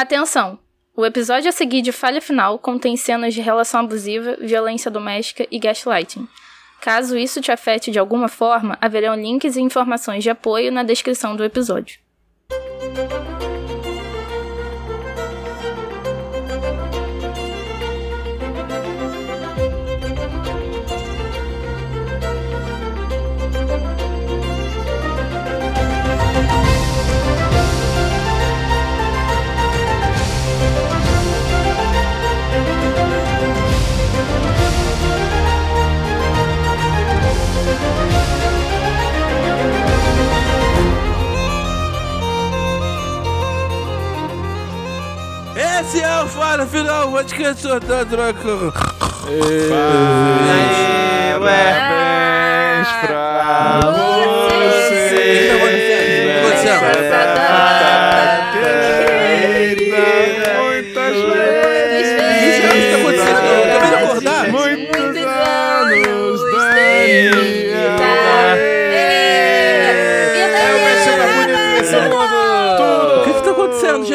Atenção! O episódio a seguir de Falha Final contém cenas de relação abusiva, violência doméstica e gaslighting. Caso isso te afete de alguma forma, haverão links e informações de apoio na descrição do episódio. É o Fala Final, onde que eu sou da droga. Parabéns pra você.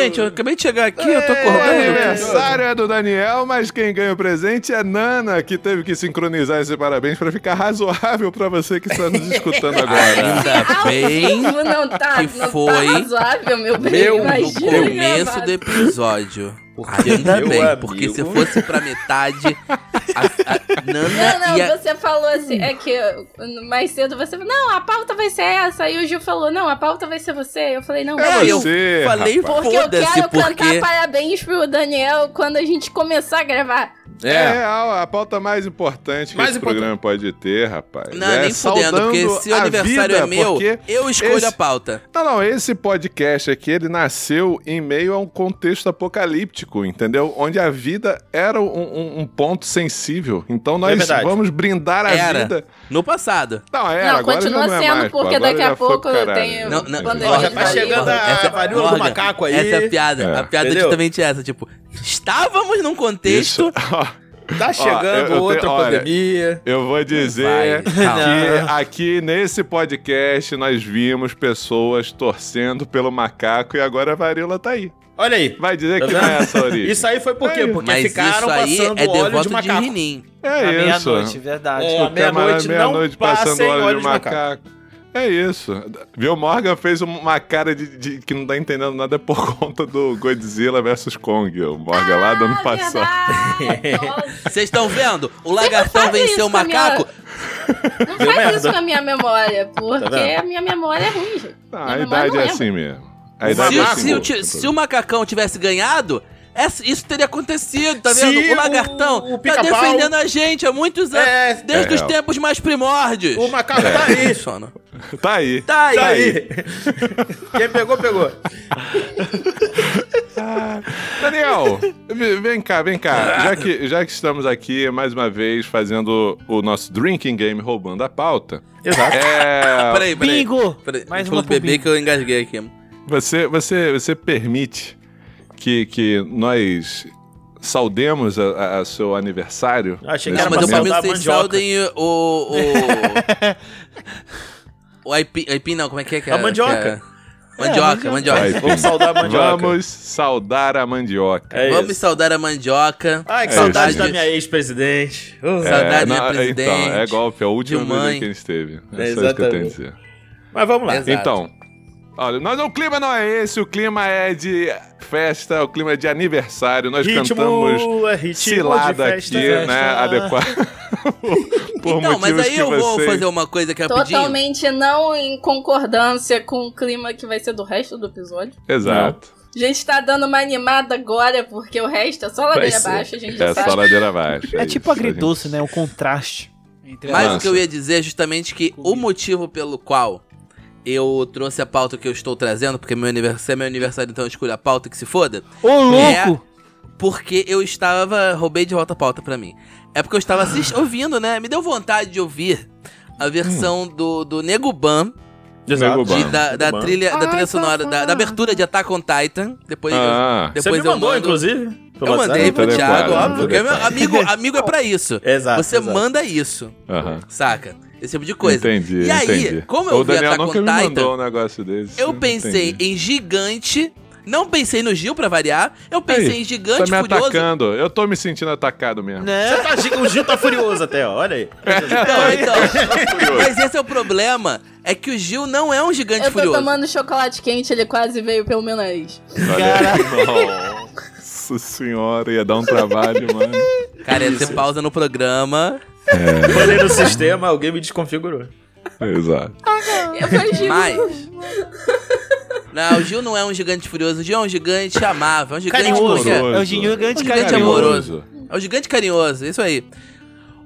Gente? Eu acabei de chegar aqui, eu tô O acordando. aniversário é do Daniel, mas quem ganha o presente é Nana, que teve que sincronizar esse parabéns pra ficar razoável pra você que está nos escutando agora. Ainda bem não tá, que não foi tá razoável, meu bem. meu no começo do episódio. Ainda meu bem, amigo. porque se fosse pra metade, a, a Nana Não, não, ia... você falou assim, é que mais cedo você falou, não, a pauta vai ser essa. Aí o Gil falou, não, a pauta vai ser você. Eu falei, não, É eu você, falei rapaz. Porque eu quero cantar porque... parabéns pro Daniel quando a gente começar a gravar. É real, a pauta mais importante que Mais esse importante. programa pode ter, rapaz. Não, é nem fudendo, porque se o a aniversário vida, é meu, eu escolho esse- a pauta. Não, não, esse podcast aqui, ele nasceu em meio a um contexto apocalíptico, entendeu? Onde a vida era um, um- um ponto sensível. Então É nós verdade. vamos brindar a Era. vida. No passado. Não, era, não, agora continua já não é sendo, mais, porque daqui a pouco tem. Não, não, ele já tá chegando a- Essa- varíola do macaco aí. Essa é a piada. É. A piada é justamente essa. Tipo, estávamos num contexto... Tá chegando eu outra tenho- olha, pandemia. Eu vou dizer Vai, que aqui nesse podcast nós vimos pessoas torcendo pelo macaco e agora a varíola tá aí. Olha aí. Vai dizer Tá que não é essa a origem. Isso aí foi por quê? É. Porque Mas ficaram isso aí passando é óleo de de, macaco. rinim. É À isso. meia-noite, verdade. É, à meia-noite não meia-noite passando óleo de de macaco. macaco. É isso. Viu? Morgan fez uma cara de, de- que não tá entendendo nada por conta do Godzilla vs Kong. O Morgan lá do ano Ah, passado. Vocês estão vendo? O lagartão venceu o a minha- macaco. Não faz isso com a minha memória, porque vendo? a minha memória é ruim, gente. Ah, Minha a idade não é lembra. assim mesmo. A O idade Se, é macaco- assim se o mesmo. se o macacão tivesse ganhado, essa- isso teria acontecido, tá vendo? O o- lagartão o tá pica-pau- defendendo a gente há muitos anos, É, desde é os tempos mais primórdios. O macaco tá aí. sono. Tá aí. Tá aí. Tá aí. Quem pegou, pegou. Daniel, v- vem cá, vem cá. Já que, já que estamos aqui mais uma vez fazendo o nosso drinking game roubando a pauta. Exato. É, Peraí, peraí. Bingo! Peraí, Mais uma bebê que eu engasguei aqui. você, você, você permite que, que nós saudemos a, a- a seu aniversário? Achei que era mas eu saudar que a vocês mandioca. saudem o... O, o aipim, aipim não, como é que é? que A é- mandioca. que é? Mandioca, mandioca. Vai, Vamos saudar a mandioca. Vamos saudar a mandioca. É Vamos saudar a mandioca. Ai, que É saudade isso. da minha ex-presidente. Uh. É. Saudade, não, minha presidente, Então, é golpe, é o último de mãe. dia que a gente teve. É, É só isso que eu tenho a exatamente. dizer. Mas vamos lá. Exato. Então, olha, nós, o clima não é esse, o clima é de festa, o clima é de aniversário. Nós Ritmo cantamos é ritmo cilada de festa, aqui, festa. né? Adequado. Por Então, mas aí que eu vou vocês- fazer uma coisa aqui rapidinho. Totalmente não em concordância com o clima que vai ser do resto do episódio. Exato. A gente tá dando uma animada agora, porque o resto é só ladeira abaixo, a gente já É sabe. só ladeira abaixo. É isso, tipo a gente- agridoce, né? O contraste. Entre Mas o que eu ia dizer é justamente que o motivo pelo qual eu trouxe a pauta que eu estou trazendo, porque meu aniversário, se é meu aniversário, então eu escolho a pauta que se foda, Ô, louco! porque eu estava. Roubei de volta a pauta pra mim. É porque eu estava assist, ouvindo, né? Me deu vontade de ouvir a versão do, do Nego Ban, de- Ban. da, da trilha, da Ai, trilha sonora, da, da abertura de Attack on Titan. Depois, eu- Ah, Você depois me eu mandou, mando. inclusive? Eu mandei pro Thiago, óbvio. Porque meu adequado. amigo, amigo é pra isso. Exato. Você exato. manda isso, aham. saca? Esse tipo de coisa. Entendi, E aí, entendi. como eu o vi Daniel Attack nunca on me Titan, mandou um negócio desse. Eu pensei Entendi. em gigante Não pensei no Gil pra variar, eu pensei Aí, em Gigante Tá me Furioso. atacando. Eu tô me sentindo atacado mesmo. Você tá, o Gil tá furioso até, ó. Olha aí. Não, então. Mas esse é o problema. É que o Gil não é um gigante Eu tô furioso. tomando chocolate quente, ele quase veio pelo meu nariz. Aí. Nossa senhora, ia dar um trabalho, mano. Cara, ia ter pausa no programa. Falei no sistema, alguém me desconfigurou. Exato. Eu falei, Gil, Mas. Não, o Gil não é um gigante furioso, o Gil é um gigante amável, é um gigante Carinhoso. é- É o gigante Um carinhoso. gigante amoroso. É um gigante carinhoso, isso aí.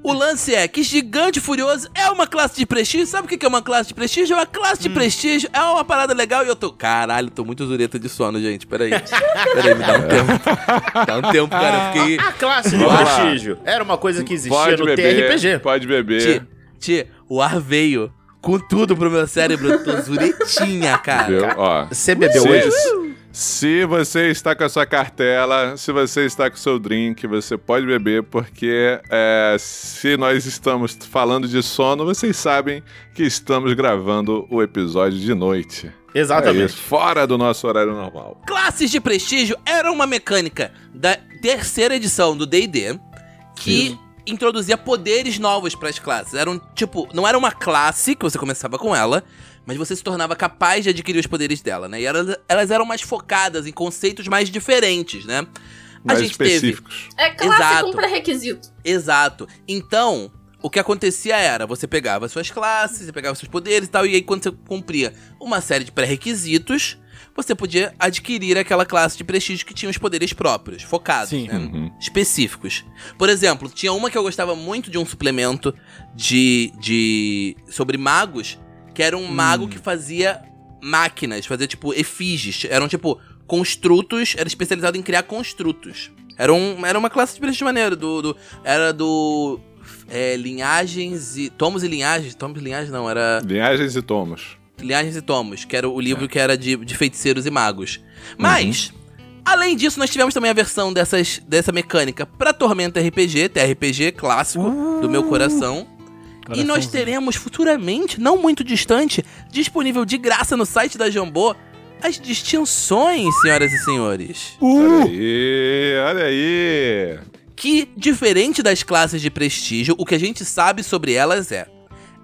O lance é que Gigante Furioso é uma classe de prestígio. Sabe o que é uma classe de prestígio? É uma classe Hum. de prestígio, é uma parada legal e eu tô. Caralho, tô muito zureta de sono, gente. Peraí. Peraí, me dá um tempo. Dá um tempo, cara. Eu fiquei. A classe de prestígio era uma coisa que existia Pode no beber, TRPG. pode beber. Tia, tia, o ar veio com tudo pro meu cérebro. Eu tô zuretinha, cara. Você bebeu hoje? Se você está com a sua cartela, se você está com o seu drink, você pode beber, porque é, se nós estamos falando de sono, vocês sabem que estamos gravando o episódio de noite. É Exatamente. isso, fora do nosso horário normal. Classes de prestígio era uma mecânica da terceira edição do D&D que introduzia poderes novos para as classes. Eram tipo, não era uma classe que você começava com ela, mas você se tornava capaz de adquirir os poderes dela, né? E elas, elas eram mais focadas em conceitos mais diferentes, né? A Mais gente teve específicos. É classe Exato. com pré-requisito. Exato. Então, o que acontecia era, você pegava suas classes, você pegava seus poderes e tal, e aí quando você cumpria uma série de pré-requisitos, você podia adquirir aquela classe de prestígio que tinha os poderes próprios, focados, Sim. né? Uhum. Específicos. Por exemplo, tinha uma que eu gostava muito de um suplemento de, de sobre magos, que era um mago que fazia máquinas, fazia tipo efígies, eram tipo construtos, era especializado em criar construtos. Era, um, era uma classe de prestígio maneiro, do, do- era do é, linhagens e tomos e linhagens, tomos e linhagens não, era Linhagens e tomos. Linhagens e Tomos, que era o livro que era de, de feiticeiros e magos. Mas, além disso, nós tivemos também a versão dessas, dessa mecânica pra Tormenta RPG, TRPG clássico do meu coração. E nós teremos futuramente, não muito distante, disponível de graça no site da Jambô, as distinções, senhoras e senhores. Olha aí, olha aí. Que, diferente das classes de prestígio, o que a gente sabe sobre elas é.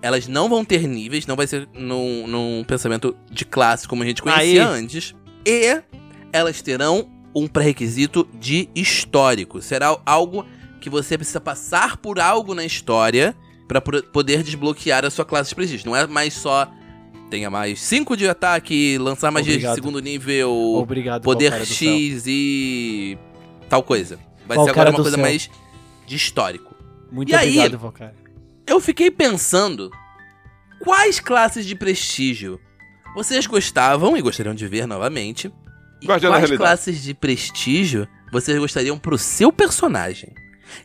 Elas não vão ter níveis, não vai ser num, num pensamento de classe como a gente conhecia Aí. antes. E elas terão um pré-requisito de histórico. Será algo que você precisa passar por algo na história pra pro- poder desbloquear a sua classe de prestígio. Não é mais só tenha mais 5 de ataque, lançar magias de Obrigado. segundo nível, Obrigado, poder. X e tal coisa. Vai Qual ser agora uma coisa céu? mais de histórico. Muito E aí? obrigado, Valkyria. Eu fiquei pensando quais classes de prestígio vocês gostavam e gostariam de ver novamente. E Guardião quais classes de prestígio vocês gostariam pro seu personagem?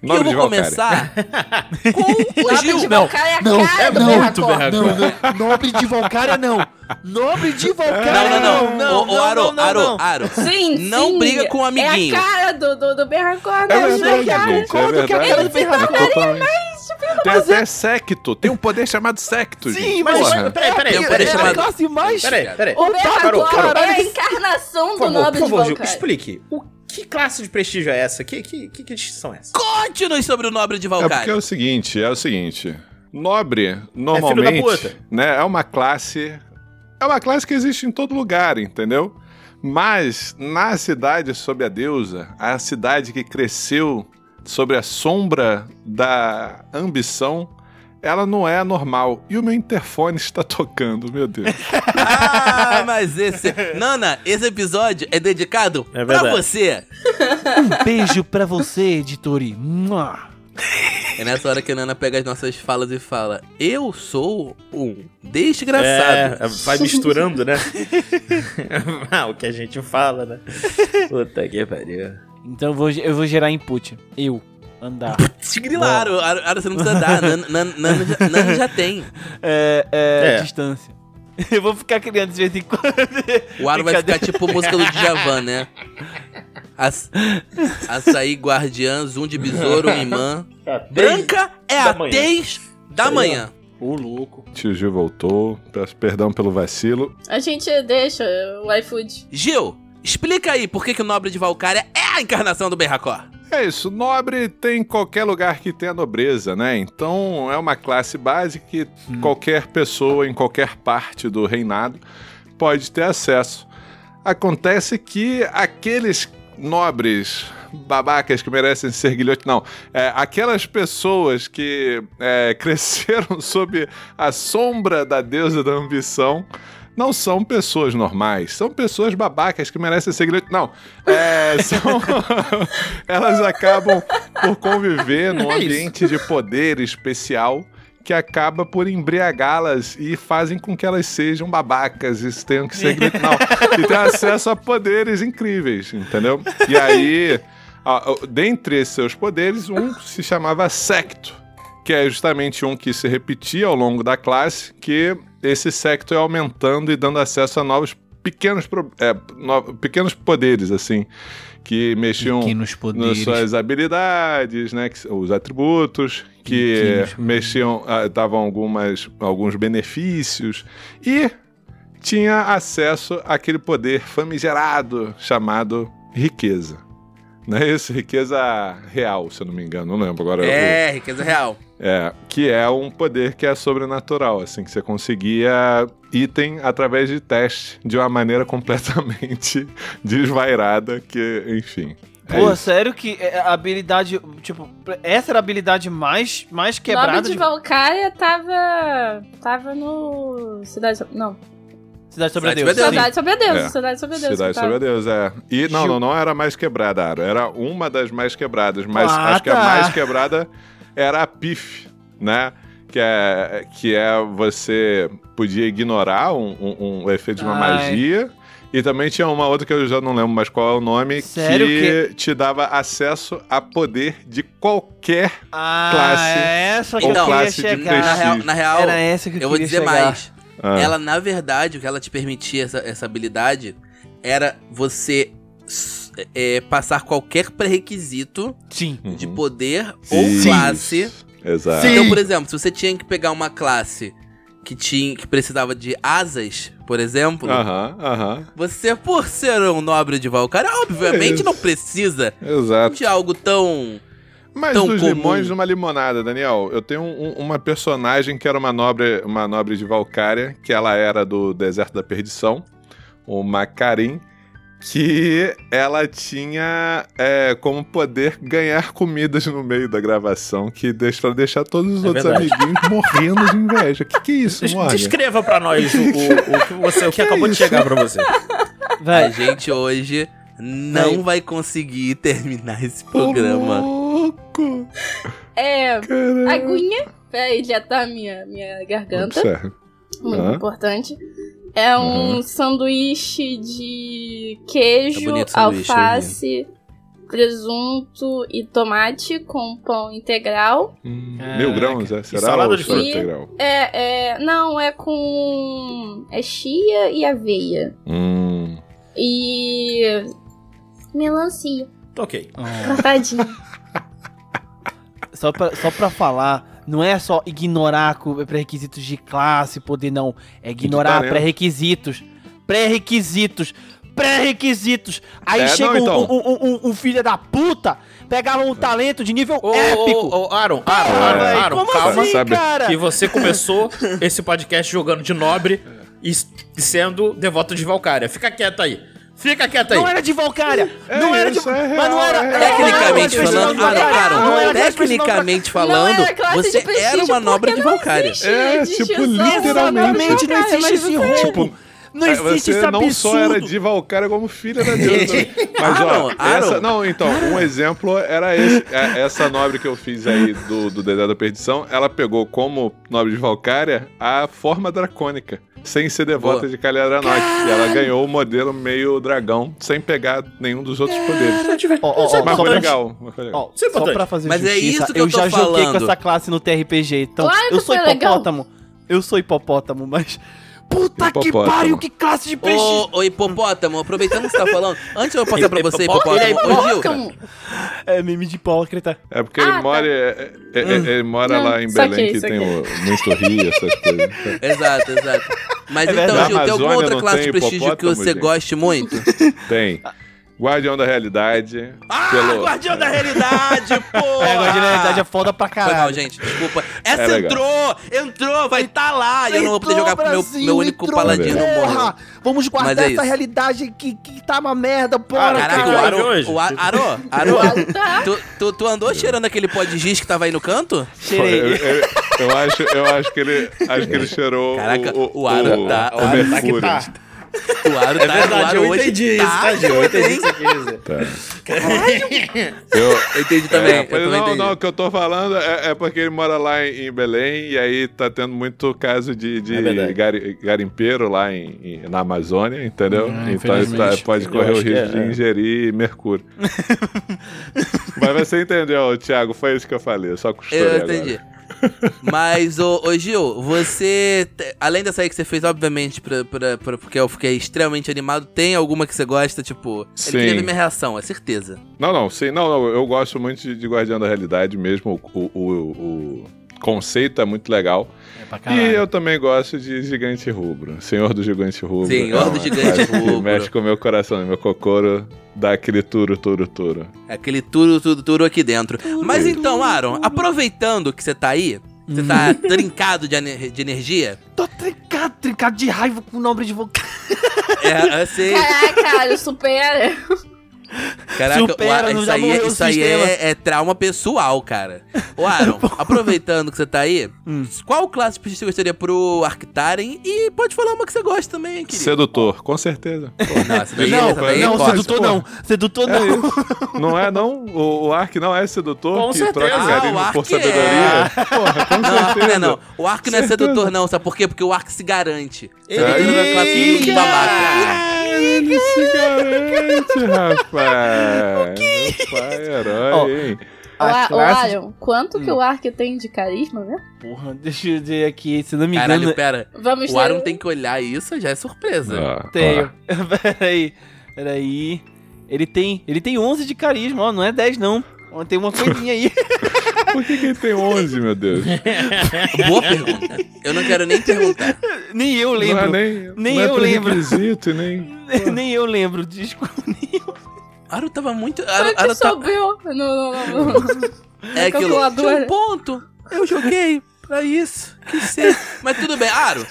E Nome eu de vou começar com o Nobre Gil. de Não, Valkyria é a não, cara do não, Berracor. Não, não, nobre de Valkyria não. Nobre de Não, Valkyria não, não. Ô, Aro, Aro, Aro. Sim, Não sim. briga com o amiguinho. É a cara do, do, do Berracor, É né? verdade, cara. gente. É concordo que a verdade. cara do É totalmente. Tem até secto. Tem um poder chamado secto, Sim, gente. mas Porra. Peraí, peraí, Tem um peraí. poder é chamado- classe mais... Peraí, peraí. O Berracor é a encarnação Por do favor, Nobre por de favor, Gil, Valkyria. explique. O, que classe de prestígio é essa? Que, que, que, que distinção é essa? Conte-nos sobre o nobre de É porque é Valkyrie. o seguinte, é o seguinte. Nobre, normalmente, puta. né, é uma classe... É uma classe que existe em todo lugar, entendeu? Mas, na cidade sob a deusa, a cidade que cresceu sobre a sombra da ambição, ela não é normal. E o meu interfone está tocando, meu Deus. Ah, mas esse. Nana, esse episódio é dedicado É pra você. Um beijo pra você, editori. É nessa hora que a Nana pega as nossas falas e fala: Eu sou um desgraçado. É, vai misturando, né? ah, o que a gente fala, né? Puta que pariu. Então eu vou, eu vou gerar input. Eu. Andar. Tigrilaram, Aro, você não precisa dar. Nana, Nana- Nana já, Nana já tem. É, é, É. distância. Eu vou ficar criando de vez em quando. O Aro vai ficar tipo música do Djavan, né? Aç- Açaí guardiã, zoom de besouro, um imã. Branca é a tez da manhã. Ô, louco. Tio Gil voltou. Peço perdão pelo vacilo. A gente deixa o iFood. Gil, Explica aí por que, que o nobre de Valkyria é a encarnação do Berracor. É isso, nobre tem em qualquer lugar que tenha nobreza, né? Então é uma classe básica que qualquer pessoa em qualquer parte do reinado pode ter acesso. Acontece que aqueles nobres babacas que merecem ser guilhote, não, é, aquelas pessoas que é, cresceram sob a sombra da deusa da ambição não são pessoas normais, são pessoas babacas que merecem ser guilhote. Não, é, são... elas acabam por conviver num É ambiente de poder especial que acaba por embriagá-las e fazem com que elas sejam babacas e tenham que ser. Não, e tenham acesso a poderes incríveis, entendeu? E aí, dentre esses seus poderes, um se chamava Secto, que é justamente um que se repetia ao longo da classe, que esse secto é aumentando e dando acesso a novos pequenos, pro- é, no- pequenos poderes, assim, que mexiam nas suas habilidades, né, que- os atributos, que Pequenos mexiam, ah, davam algumas, alguns benefícios e tinha acesso àquele poder famigerado chamado riqueza. Não é isso? Riqueza real, se eu não me engano. Não lembro agora. É, riqueza real. É, que é um poder que é sobrenatural, assim, que você conseguia item através de teste de uma maneira completamente desvairada, que, enfim. é Pô, isso. sério que é, a habilidade, tipo, essa era a habilidade mais, mais quebrada de de Valkyria tava. tava no. Cidade. Não. Cidade sobre a Cidade Deus. a Cidade sobre a Deus. É. Cidade sobre a Deus. Cidade sobre. Deus, é. E não, não, não era a mais quebrada, Aro. Era uma das mais quebradas, mas Ah, acho que a tá. mais quebrada era a PIF, né? Que é, que é você podia ignorar um, um- um efeito de uma Ai. magia. E também tinha uma outra que eu já não lembro mais qual é o nome, Sério que, te dava acesso a poder de qualquer. Ah, Classe. é essa que Ou eu queria classe de chegar. Na real, na real Era essa que eu, eu vou queria dizer chegar. mais. Ah, Ela, na verdade, o que ela te permitia, essa, essa habilidade, era você é, passar qualquer pré-requisito Sim. de uhum. poder ou classe. Exato. Então, por exemplo, se você tinha que pegar uma classe que, tinha, que precisava de asas, por exemplo, Aham, aham. você, por ser um nobre de Valkyria, obviamente Isso. não precisa Exato. de algo tão. Mas tão dos comum. limões numa limonada, Daniel. Eu tenho um- uma personagem que era uma nobre, uma nobre de Valcária, que ela era do Deserto da Perdição, uma Karim, que ela tinha é, como poder ganhar comidas no meio da gravação, que deixa pra deixar todos os É outros verdade. amiguinhos morrendo de inveja. Que que é isso, Morgan? Descreva pra nós o, o- o que, você, o que, Que acabou de isso? chegar pra você. A Véi, gente hoje não Véi. vai conseguir terminar esse Ô, programa. louco! É. Caralho. Aguinha. Pra hidratar minha, minha garganta. Observe. Muito Hã? importante. É um sanduíche de queijo, É alface, presunto e tomate com pão integral. Hum, Caraca. Mil grãos, é? Será salada de fruta. integral? É, é. Não, é com. É chia e aveia. Hum. E. Melancia. Ok. Cortadinha. só, pra, só pra falar, não é só ignorar pré-requisitos de classe, poder, não. É ignorar talento. pré-requisitos. Pré-requisitos. Pré-requisitos. Aí É, chega não, um, então. um, um- um filho da puta, pegava um talento de nível Ô, épico. ô, ô, Aaron, Ah, Aaron, Aaron, Aaron, como calma. assim, Sabe- cara? Que você começou esse podcast jogando de nobre e e sendo devoto de Valkyria. Fica quieto aí. Fica quieto aí. Não era de Valkyria. É não era de. é mas não era. é. Tecnicamente não era falando, Não era tecnicamente Não falando, era classe você era uma nobre de não Valkyria. existe É, tipo, literalmente, não existe esse roubo. não É, existe você esse não só era de Valkyria como filha da deusa. Mas, ó, essa, não, então, um exemplo era esse. é, Essa nobre que eu fiz aí do, do Dedé da Perdição, ela pegou como nobre de Valkyria a forma dracônica. Sem ser devota Boa. de Calhadranok. E ela ganhou o modelo meio dragão, sem pegar nenhum dos outros poderes. Ó, ó, ó, Mas foi legal. mas foi legal. É só pra fazer Mas é justiça, isso que eu tô já joguei com falando. essa classe no TRPG, então Claro eu sou foi legal. hipopótamo. Eu sou hipopótamo, mas puta que Hipopótamo. pariu, que classe de peixe. Ô, ô, hipopótamo, aproveitando que você tá falando, antes eu passar pra você, Hipopótamo? hipopótamo, ô Gil, Como? É meme de hipócrita. É porque Ah, ele tá. mora, é- é- é- ele mora Não, lá em Belém, que tem saquei. o, muito rio, essas coisas. Exato, exato. Mas É então. Gil, tem alguma outra classe de tem prestígio que hipopótamo, você gente? goste muito? Tem. Guardião da Realidade. Ah, pelo- Guardião da Realidade, pô! É, agora na realidade é foda pra caralho. gente, desculpa. Essa É entrou! Entrou, vai estar lá! E eu não vou poder Entrou, jogar pro meu, Brasil, meu único entrou, paladino. Porra! Vamos guardar é essa realidade que, que tá uma merda, porra, Ah, Caraca, Caralho, o Aro, hoje. o Aro, Aro, Aro, Tá. tu, tu, tu andou cheirando aquele pó de giz que tava aí no canto? Cheirei. eu- eu acho, eu acho que ele, acho que ele cheirou Caraca, o, o Aro tá- o O tá que mercúrio. tá. O Aro É tá, o verdade, Aro eu hoje entendi tá, isso, tá? Eu entendi o quis dizer. Tá. Eu, Eu entendi também, É, eu também não, entendi. não, o que eu tô falando é, é porque ele mora lá em, Belém e aí tá tendo muito caso de, de É gari- garimpeiro lá em, em- na Amazônia, entendeu? Ah, então ele tá- infelizmente. pode correr o risco é, de é. ingerir mercúrio. Mas você entendeu, Thiago, foi isso que eu falei, eu só costurei Eu agora. Mas, ô, ô Gil, você, além dessa aí que você fez, obviamente, pra, pra, pra- porque eu fiquei extremamente animado, tem alguma que você gosta, tipo... Sim. Ele queria ver minha reação, é certeza. Não, não, sim, não, não, eu gosto muito de, de Guardião da Realidade mesmo, o, o, o- o conceito é muito legal. É pra E eu também gosto de Gigante Rubro, Senhor do Gigante Rubro. Senhor é do Gigante Rubro. Mexe com o meu coração, meu cocoro dá aquele turo, turo, turo. É Aquele turo, tudo, turo aqui dentro. Mas então, Aaron, aproveitando que você tá aí, você tá trincado de, ener- de energia, Tô trincado, trincado de raiva com o nome de vocal. é, eu sei... Caraca, cara, supera. Caraca, Supera, o Ar- não isso aí, o isso aí é, é trauma pessoal, cara. Ô, Aaron, aproveitando que você tá aí, Hum. qual classe você gostaria pro Arctaren? E pode falar uma que você gosta também, querido. Sedutor, com certeza. Pô, não, Não, daí não, sedutor não. Sedutor É não. Não é, não? O, o Ark não é sedutor Com que certeza. troca Ah, o carinho Ark por é. sabedoria? Porra, com Não, o Ark não é certeza. não. O Ark não é Certeza. sedutor, não. Sabe por quê? Porque o Ark se garante. Você Aí, entra na classe que babaca. Ele se garante, rapaz. Meu pai herói, Ó, hein? A ô, classe de- Aaron, quanto que o Ark tem de carisma, né? Porra, deixa eu ver aqui, se não me Caralho, engano. pera. Vamos O Aaron tem que olhar isso, já é surpresa. Ó, Tenho. peraí, peraí. Ele tem, ele tem 11 de carisma, ó, não é 10 não. Tem uma coisinha aí. Por que, que ele tem 11, meu Deus? Boa pergunta. Eu não quero nem perguntar. nem eu Não é lembro. nem, Nem não é eu lembro. pré-requisito, nem... nem eu lembro, desculpa. Aaron tava muito. Aaron, que Aaron tá, subiu no, no, no- É aquilo. Tinha um ponto. Eu joguei pra isso. Que ser. Mas tudo bem. Aro,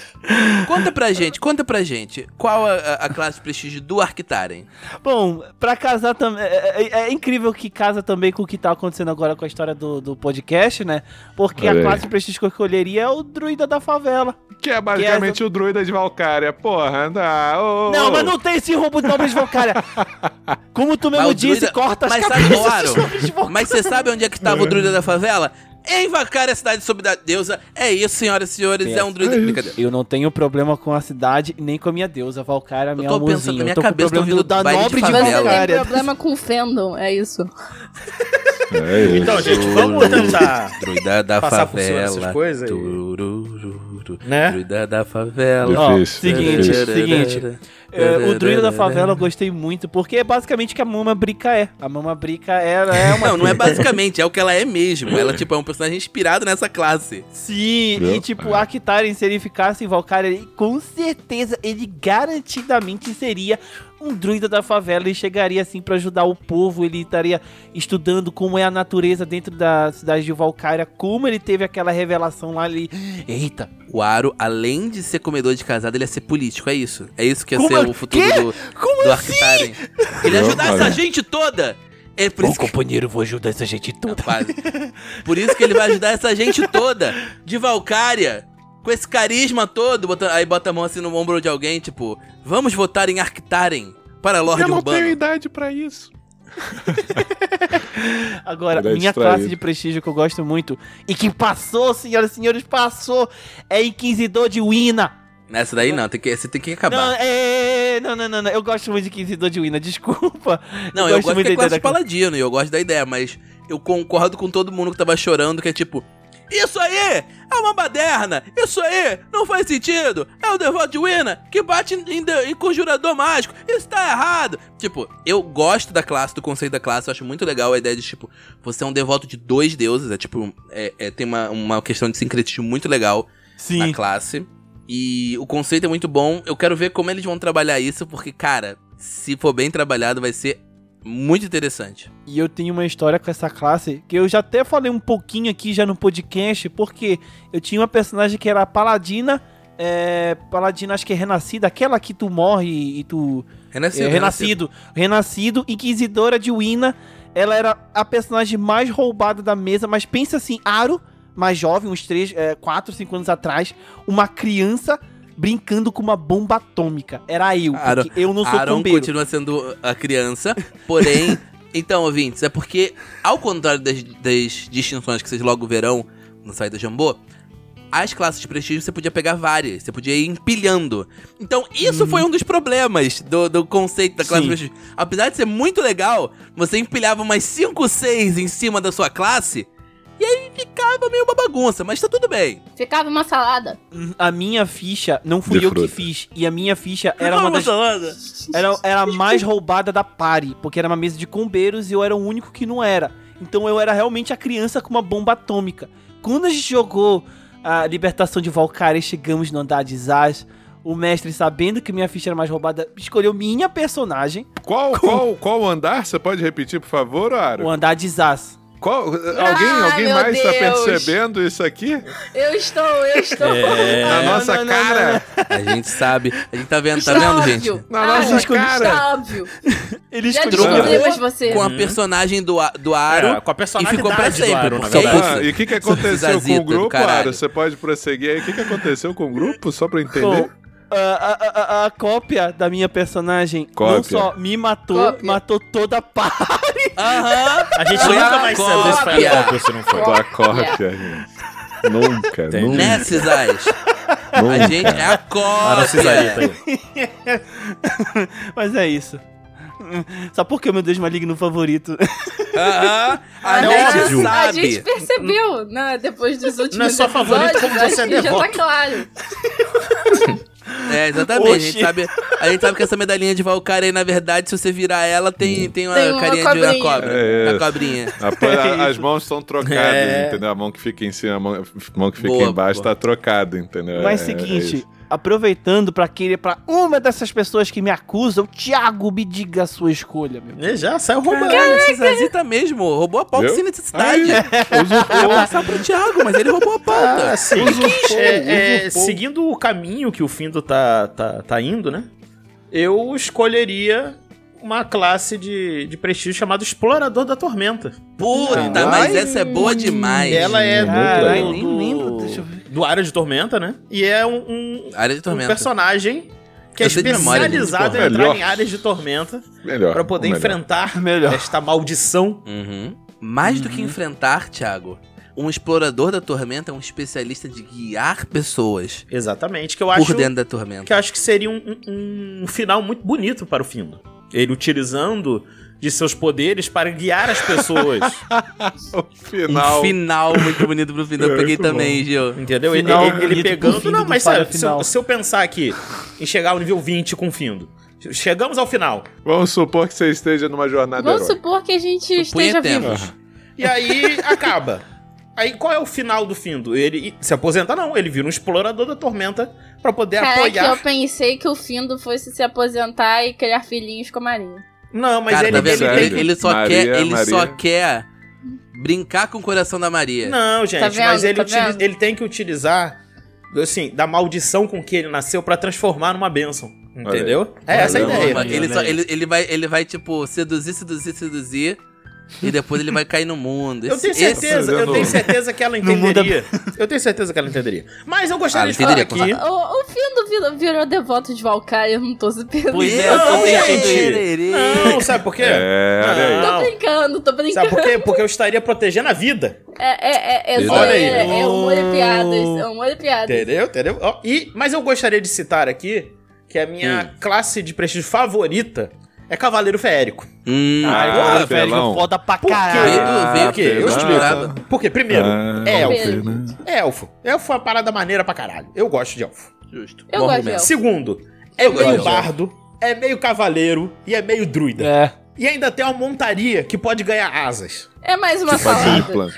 conta pra gente, conta pra gente. Qual a, a- classe de prestígio do Arctaren? Bom, pra casar também. É, é- é incrível que casa também com o que tá acontecendo agora com a história do, do podcast, né? Porque Olha a classe de prestígio que eu escolheria é o druida da favela. Que é basicamente o druida de Valkyria. Porra, anda. ô, Não, mas não tem esse roubo de nobres de Valkyria. Como tu mesmo Mas disse, druida- corta as Mas sabe, cabeças dos Aro, mas você sabe onde é que tava o druida da favela? Em Valkyria, cidade sob da deusa. É isso, senhoras e senhores. É um druida. É. Brincadeira. Eu não tenho problema com a cidade, nem com a minha deusa, Valkyria, minha tô amorzinho. pensando na minha eu tô cabeça, tô problema ouvindo da de nobre de tem Valkyria. problema com fandom, é isso. É isso. Então, gente, vamos tentar Druida da passar favela. dessas coisas Né? Druida da favela. Ó, Difícil, seguinte, difícil. seguinte. É, o druida da favela eu gostei muito, porque é basicamente o que a Mama Brica é. A Mama Brica ela é uma. Não, não é basicamente, é o que ela é mesmo. Ela, tipo, é um personagem inspirado nessa classe. Sim, Viu? e tipo, É. o Arctaren, se ele ficasse em Valkyria, ele, com certeza ele garantidamente seria um druida da favela e chegaria assim pra ajudar o povo. Ele estaria estudando como é a natureza dentro da cidade de Valkyria, como ele teve aquela revelação lá ali. Eita, O Aro, além de ser comedor de casado, ele ia ser político, é isso. É isso que ia Como ser o futuro quê? do, como do assim? Arctaren. Ele ia ajudar essa gente toda. É por Bom isso que... companheiro, vou ajudar essa gente toda. Quase. Por isso que ele vai ajudar essa gente toda de Valkyria. Com esse carisma todo, bota- aí bota a mão assim no ombro de alguém, tipo, vamos votar em Arctaren para Lorde Eu não Urbano. tenho idade pra isso. Agora, minha distraído. classe de prestígio que eu gosto muito e que passou, senhoras e senhores, passou, é Inquisidor de Wina. Nessa daí não, tem que, você tem que acabar. Não, Não, é, não, não, não, não, eu gosto muito de Inquisidor de Wina, desculpa. eu, gosto, muito que é da ideia de paladino e eu gosto da ideia, mas eu concordo com todo mundo que tava chorando, que é tipo, isso aí é uma baderna, isso aí não faz sentido, é o devoto de Wina que bate em, de- em conjurador mágico, isso tá errado. Tipo, eu gosto da classe, do conceito da classe, eu acho muito legal a ideia de, tipo, você é um devoto de dois deuses, é tipo, é, é- tem uma, uma questão de sincretismo muito legal Sim. na classe. E o conceito é muito bom. Eu quero ver como eles vão trabalhar isso, porque, cara, se for bem trabalhado, vai ser muito interessante. E eu tenho uma história com essa classe que eu já até falei um pouquinho aqui já no podcast, porque eu tinha uma personagem que era a Paladina, é, Paladina acho que é Renascida, aquela que tu morre e tu... Renascido. é, renascido. Renascido, Inquisidora de Wina, ela era a personagem mais roubada da mesa, mas pensa assim, Aro, mais jovem, uns 3, 4, 5 anos atrás, uma criança brincando com uma bomba atômica. Era eu, Aaron- porque eu não sou Aaron combeiro. continua sendo a criança, porém. então, ouvintes, é porque, ao contrário das, das distinções que vocês logo verão no site da Jambô, as classes de prestígio você podia pegar várias, você podia ir empilhando. Então, isso foi um dos problemas do, do conceito da classe Sim. de prestígio. Apesar de ser muito legal, você empilhava umas 5, 6 em cima da sua classe. E aí ficava meio uma bagunça, mas tá tudo bem. Ficava uma salada. A minha ficha, não fui De eu que fruta. fiz, e a minha ficha era uma das era, era a mais roubada da pare, porque era uma mesa de combeiros e eu era o único que não era. Então eu era realmente a criança com uma bomba atômica. Quando a gente jogou a Libertação de Valkyria e chegamos no andar de Zaz, o mestre, sabendo que minha ficha era mais roubada, escolheu minha personagem, Qual, qual, qual andar? Você pode repetir, por favor, Aro? o andar de Zaz. Qual, alguém Ah, alguém mais está percebendo isso aqui? Eu estou, eu estou. Na nossa não, não, cara? A gente sabe. A gente tá vendo, tá Está vendo, óbvio. gente? Na Ah, nossa está cara. óbvio. Ele escolheu. Você. Com a personagem do, do Aro. É, com a e ficou pra sempre, Aro, é. Ah, e o que, que aconteceu com o grupo. Aro? Você pode prosseguir aí. O que, que aconteceu com o grupo? Só pra entender. A, a- a- a cópia da minha personagem não Cópia. só me matou, Cópia. matou toda a pá. Aham. A gente Foi nunca a vai saber se foi a cópia. cópia ou se não foi. Tua cópia, gente. Nunca, Entendi. nunca. Né, Cisais? A gente é a Cisarita cópia. aí. Mas é isso. Só porque o meu Deus maligno favorito. Aham. A Não, gente A gente sabe. percebeu, né? Depois dos últimos Não é só favorito, como você é que Já tá devoto. claro. É, exatamente. A gente, sabe, a gente sabe que essa medalhinha de Valkyrie aí, na verdade, se você virar ela, tem, tem uma Tem uma carinha de uma cobra. É a isso. cobrinha. A- a- as mãos estão trocadas, É. entendeu? A mão que fica em cima, a mão, a mão que fica Boa, embaixo boa. tá trocada, entendeu? Mas É- é seguinte, isso. Aproveitando pra querer pra uma dessas pessoas que me acusam, Thiago, me diga a sua escolha, meu. Ele já saiu roubando. Caralho, esse Zazita mesmo. Roubou a pauta Viu? sem necessidade. Aí, Eu ia passar pro Thiago, mas ele roubou a pauta. Ah, sim. Usurpou, É, é, seguindo o caminho que o Findo tá, tá, tá indo, né? Eu escolheria uma classe de, de prestígio chamada Explorador da Tormenta. Puta, Ai. mas essa é boa demais. Ela é Caralho, do, nem do, lembro, deixa eu ver. do Área de Tormenta, né? E é um, um, Área de um tormenta. personagem que é Eu memória, especializado em entrar melhor. em áreas de tormenta Melhor. pra poder melhor. enfrentar Melhor. esta maldição. Uhum. Mais do que enfrentar, Thiago, um explorador da tormenta é um especialista de guiar pessoas Exatamente, que eu acho por dentro da tormenta. que eu acho que seria um, um- um final muito bonito para o Findo. Ele utilizando de seus poderes para guiar as pessoas. O final. Um final muito bonito pro fim. Eu É, peguei muito também, Gil. Entendeu? Ele, Final ele- ele pegando. Não, mas sério, se, eu- Final. se eu pensar aqui em chegar ao nível 20 com o Findo. Chegamos ao final. Vamos supor que você esteja numa jornada Vamos heróica. supor que a gente Supunha esteja vivo. E aí acaba. Aí qual é o final do Findo? Ele se aposenta? Não, ele vira um explorador da tormenta pra poder Caraca, apoiar. eu pensei que o Findo fosse se aposentar e criar filhinhos com a Marinha. Não, mas Cara, ele, tá ele, Ele, ele só Maria, quer, ele Maria. só quer brincar com o coração da Maria. Não, gente, Tá vendo? mas ele, Tá utili- vendo? ele tem que utilizar assim, da maldição com que ele nasceu pra transformar numa bênção. Entendeu? É essa a ideia. Ele, só, ele, ele, vai, ele vai, tipo, seduzir, seduzir, seduzir. E depois ele vai cair no mundo. Eu Esse- tenho esse- certeza, eu fazendo- tenho certeza que ela entenderia. Eu tenho certeza que ela entenderia. Mas eu gostaria ela de falar aqui. O, o Findo virou, virou devoto de Valkyrie, eu não tô superando. Pois é, Eu Não, tô gente. Não, sabe por quê? É, aí. Tô Não. brincando, tô brincando. Sabe por quê? Porque eu estaria protegendo a vida. É, é, é, é, Olha é, aí. é, é humor e piadas, é humor e piadas. Entendeu? Entendeu? Ó, e, mas eu gostaria de citar aqui que a minha classe de prestígio favorita é Cavaleiro Feérico. Hum, Ai, Ah, velho, apelão. foda pra Por quê? caralho. Veio Por quê? Eu explico. Porque, primeiro, Ah, é elfo. Pedro. É elfo. Elfo é uma parada maneira pra caralho. Eu gosto de elfo. justo. Eu Bom gosto de elfo. Segundo, é Eu meio bardo, é meio cavaleiro e é meio druida. É. E ainda tem uma montaria que pode ganhar asas. É mais uma Tipo salada. Dimpla.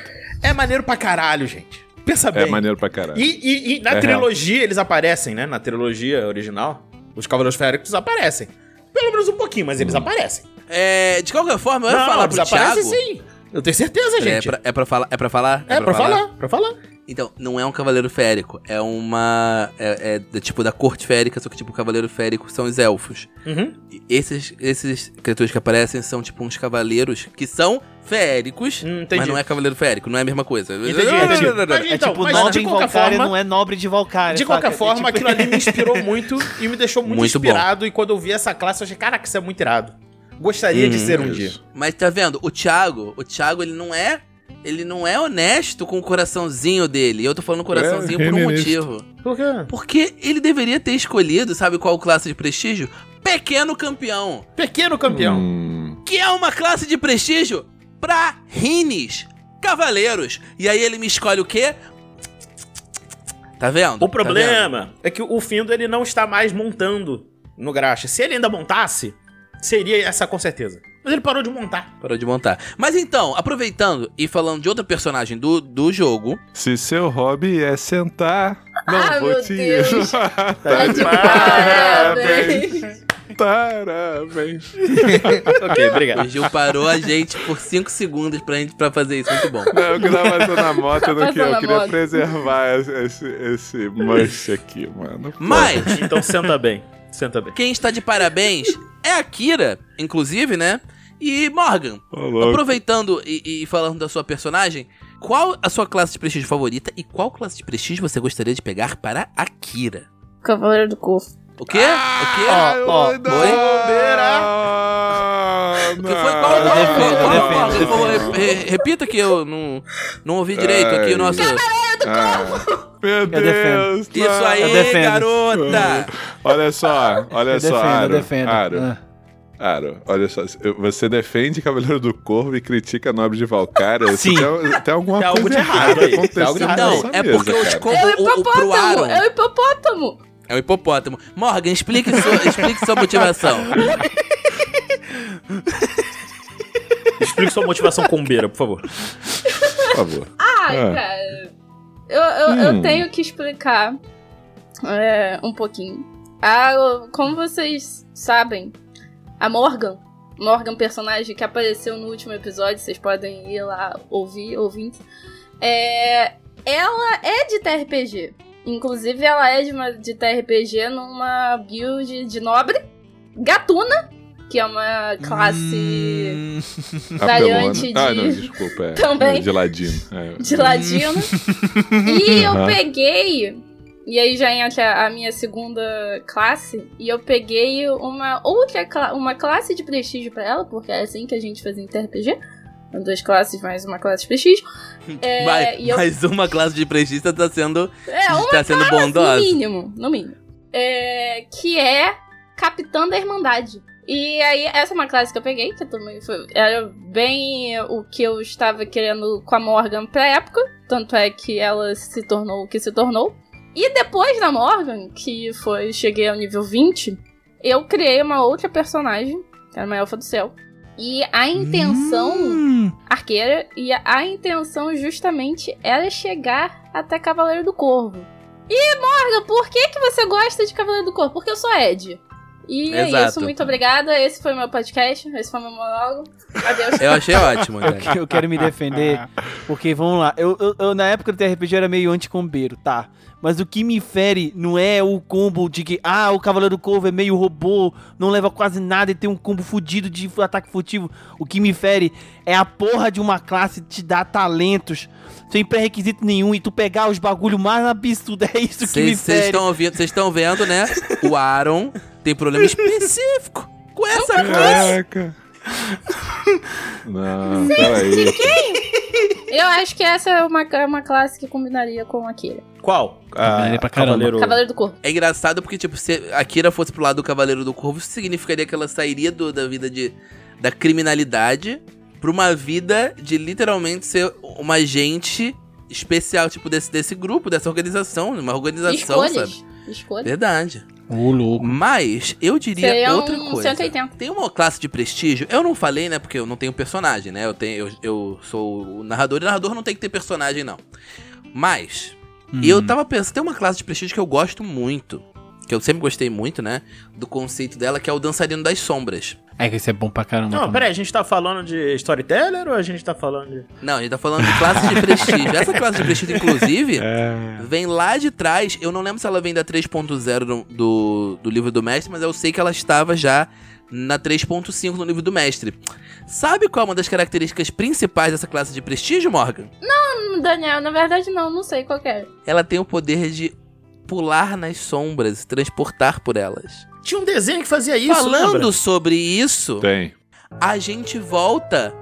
É maneiro pra caralho, gente. Pensa bem. É maneiro pra caralho. E, e- e na É trilogia eles aparecem, né? Na trilogia original, os Cavaleiros Féricos aparecem. Pelo menos um pouquinho, mas Hum. eles aparecem. É, de qualquer forma, eu ia Não, falar eles pro aparecem Thiago. sim. Eu tenho certeza, É gente. pra, é pra falar? É pra falar? É, pra, falar, pra falar. Então, não é um cavaleiro férico, é uma. É, é da- tipo da corte férica, só que tipo o cavaleiro férico são os elfos. Uhum. E esses, esses criaturas que aparecem são tipo uns cavaleiros que são féricos, Hum, mas não é cavaleiro férico, não é a mesma coisa. Entendi, entendi. Mas, É então, tipo, mas nobre de qualquer forma, não é nobre de Valkyria. De qualquer saca? É forma, tipo- aquilo ali me inspirou muito e me deixou muito, Muito bom. inspirado. E quando eu vi essa classe, eu achei, caraca, isso é muito irado. Gostaria de Uhum, ser um isso. dia. Mas tá vendo? O Thiago, o Thiago, ele não é. Ele não é honesto com o coraçãozinho dele. E eu tô falando coraçãozinho por um motivo. Por quê? Porque ele deveria ter escolhido, sabe qual classe de prestígio? Pequeno campeão. Pequeno campeão. Hum, Que é uma classe de prestígio pra rines, cavaleiros. E aí ele me escolhe o quê? Tá vendo? O Tá vendo? problema é que o Findo ele não está mais montando no Graxa. Se ele ainda montasse, seria essa com certeza. Mas ele parou de montar. Parou de montar. Mas então, aproveitando e falando de outra personagem do, do jogo, se seu hobby é sentar, não Ah, vou meu te Deus. tá Tá de de parabéns. parabéns. Parabéns. ok, o obrigado. Gil parou a gente por 5 segundos pra, gente, pra fazer isso. Muito bom. Não, eu que tava passando na moto, Passando queria, eu queria moto. preservar esse, esse, esse aqui, mano. Mas, Então senta bem. Senta bem. quem está de parabéns é a Kira, inclusive, né? E Morgan, louco. aproveitando e, e falando da sua personagem, qual a sua classe de prestígio favorita e qual classe de prestígio você gostaria de pegar para a Kira? Cavaleiro do Corvo. O quê? o quê? ó, ó, oi? não, Que foi qual? qual- defendo, qual- qual- defendo, qual- por favor, defendo. re- re- repita que eu não, não ouvi direito aqui o nosso. Ah, meu. Deus. Isso aí, garota! Olha só, olha Eu só, defendo, eu Aro, defendo. Aro, Ah. Aro, olha só, você defende Cavaleiro do Corvo e critica Nobre de Valkyria. Sim. Tem, tem alguma Tem algo coisa de errado errada aí, tem acontecendo algo de errado Não, é porque eu te cara. como É o o, o, pro hipopótamo! Aaron. É o hipopótamo! É o hipopótamo. Morgan, explique sua, explique sua motivação. Explique sua motivação combeira, por favor. Por favor. Ai, Ah. cara. Eu, eu, Hum. eu tenho que explicar é, um pouquinho. Ah, como vocês sabem, a Morgan, Morgan, personagem que apareceu no último episódio, vocês podem ir lá ouvir, ouvintes. É, ela é de TRPG. Inclusive, ela é de, uma, de TRPG numa build de nobre. Gatuna, que é uma classe variante de. Ah, não, desculpa. É, Também. De ladino. É. de ladino. e eu Aham. peguei. E aí já entra a minha segunda classe. E eu peguei uma outra cla- uma classe de prestígio pra ela, porque é assim que a gente fazia em RPG. São Duas classes mais uma classe de prestígio. É, Mas, e eu- uma classe de prestígio tá sendo, É, tá sendo no bondosa. mínimo, no mínimo. É, que é Capitã da Irmandade. E aí, essa é uma classe que eu peguei, que também foi. Era bem o que eu estava querendo com a Morgan pra época. Tanto é que ela se tornou o que se tornou. E depois da Morgan, que foi. Cheguei ao nível 20, eu criei uma outra personagem, que era uma elfa do céu. E a intenção Hum, arqueira e a, intenção justamente era chegar até Cavaleiro do Corvo. E Morgan, por que que você gosta de Cavaleiro do Corvo? Porque eu sou Ed. E é Exato. isso, muito obrigada. Esse foi meu podcast, esse foi meu monólogo. Adeus. Eu achei ótimo, eu, né? que- eu quero me defender, porque vamos lá. Eu, eu- eu, na época do TRPG era meio anticombeiro, tá? Mas o que me fere não é o combo de que, ah, o Cavaleiro do Corvo é meio robô, não leva quase nada e tem um combo fudido de ataque furtivo. O que me fere é a porra de uma classe te dar talentos sem pré-requisito nenhum e tu pegar os bagulho mais absurdo. É isso que me Vocês fere. estão ouvindo, vocês estão vendo, né? O Aaron tem problema específico com essa classe. Caraca. Não, peraí. Eu acho que essa é uma, é uma classe que combinaria com aquele. Qual? Combinaria pra. Cavaleiro... Cavaleiro do Corvo. É engraçado porque, tipo, se a Kira fosse pro lado do Cavaleiro do Corvo, isso significaria que ela sairia do- da vida de, da criminalidade pra uma vida de literalmente ser uma agente especial, tipo, desse, desse grupo, dessa organização, uma organização, Escolhas. sabe? Escolhas. Verdade. Louco. Mas eu diria Seria outra um coisa. 180. Tem uma classe de prestígio. Eu não falei, né? Porque eu não tenho personagem, né? Eu, tenho, eu, eu sou o narrador e o narrador não tem que ter personagem, não. Mas, Hum. eu tava pensando, tem uma classe de prestígio que eu gosto muito. Que eu sempre gostei muito, né? Do conceito dela, que é o dançarino das sombras. É que isso é bom pra caramba. Não, peraí, a gente tá falando de storyteller ou a gente tá falando de. Não, a gente tá falando de classe de prestígio. Essa classe de prestígio, inclusive, vem lá de trás. Eu não lembro se ela vem da 3.0 do, do, do livro do mestre, mas eu sei que ela estava já na 3.5 no livro do mestre. Sabe qual é uma das características principais dessa classe de prestígio, Morgan? Hum, Daniel, na verdade não, não sei qual é. Ela tem o poder de pular nas sombras e transportar por elas. Tinha um desenho que fazia isso, Falando lembra? sobre isso, Tem. a gente volta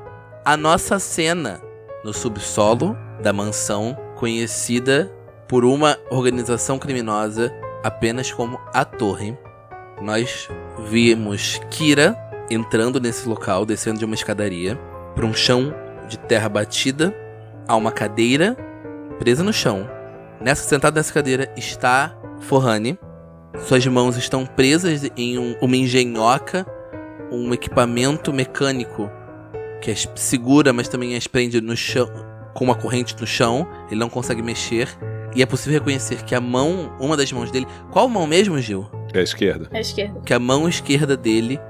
à nossa cena no subsolo da mansão conhecida por uma organização criminosa apenas como a Torre. Nós vimos Kira entrando nesse local, descendo de uma escadaria para um chão de terra batida, a uma cadeira presa no chão. Nessa sentada nessa cadeira está Forrani. Suas mãos estão presas em um- uma engenhoca um equipamento mecânico que as segura, mas também as prende no chão com uma corrente no chão. Ele não consegue mexer. E é possível reconhecer que a mão, uma das mãos dele. Qual mão mesmo, Gil? É a esquerda. É a esquerda. Que a mão esquerda dele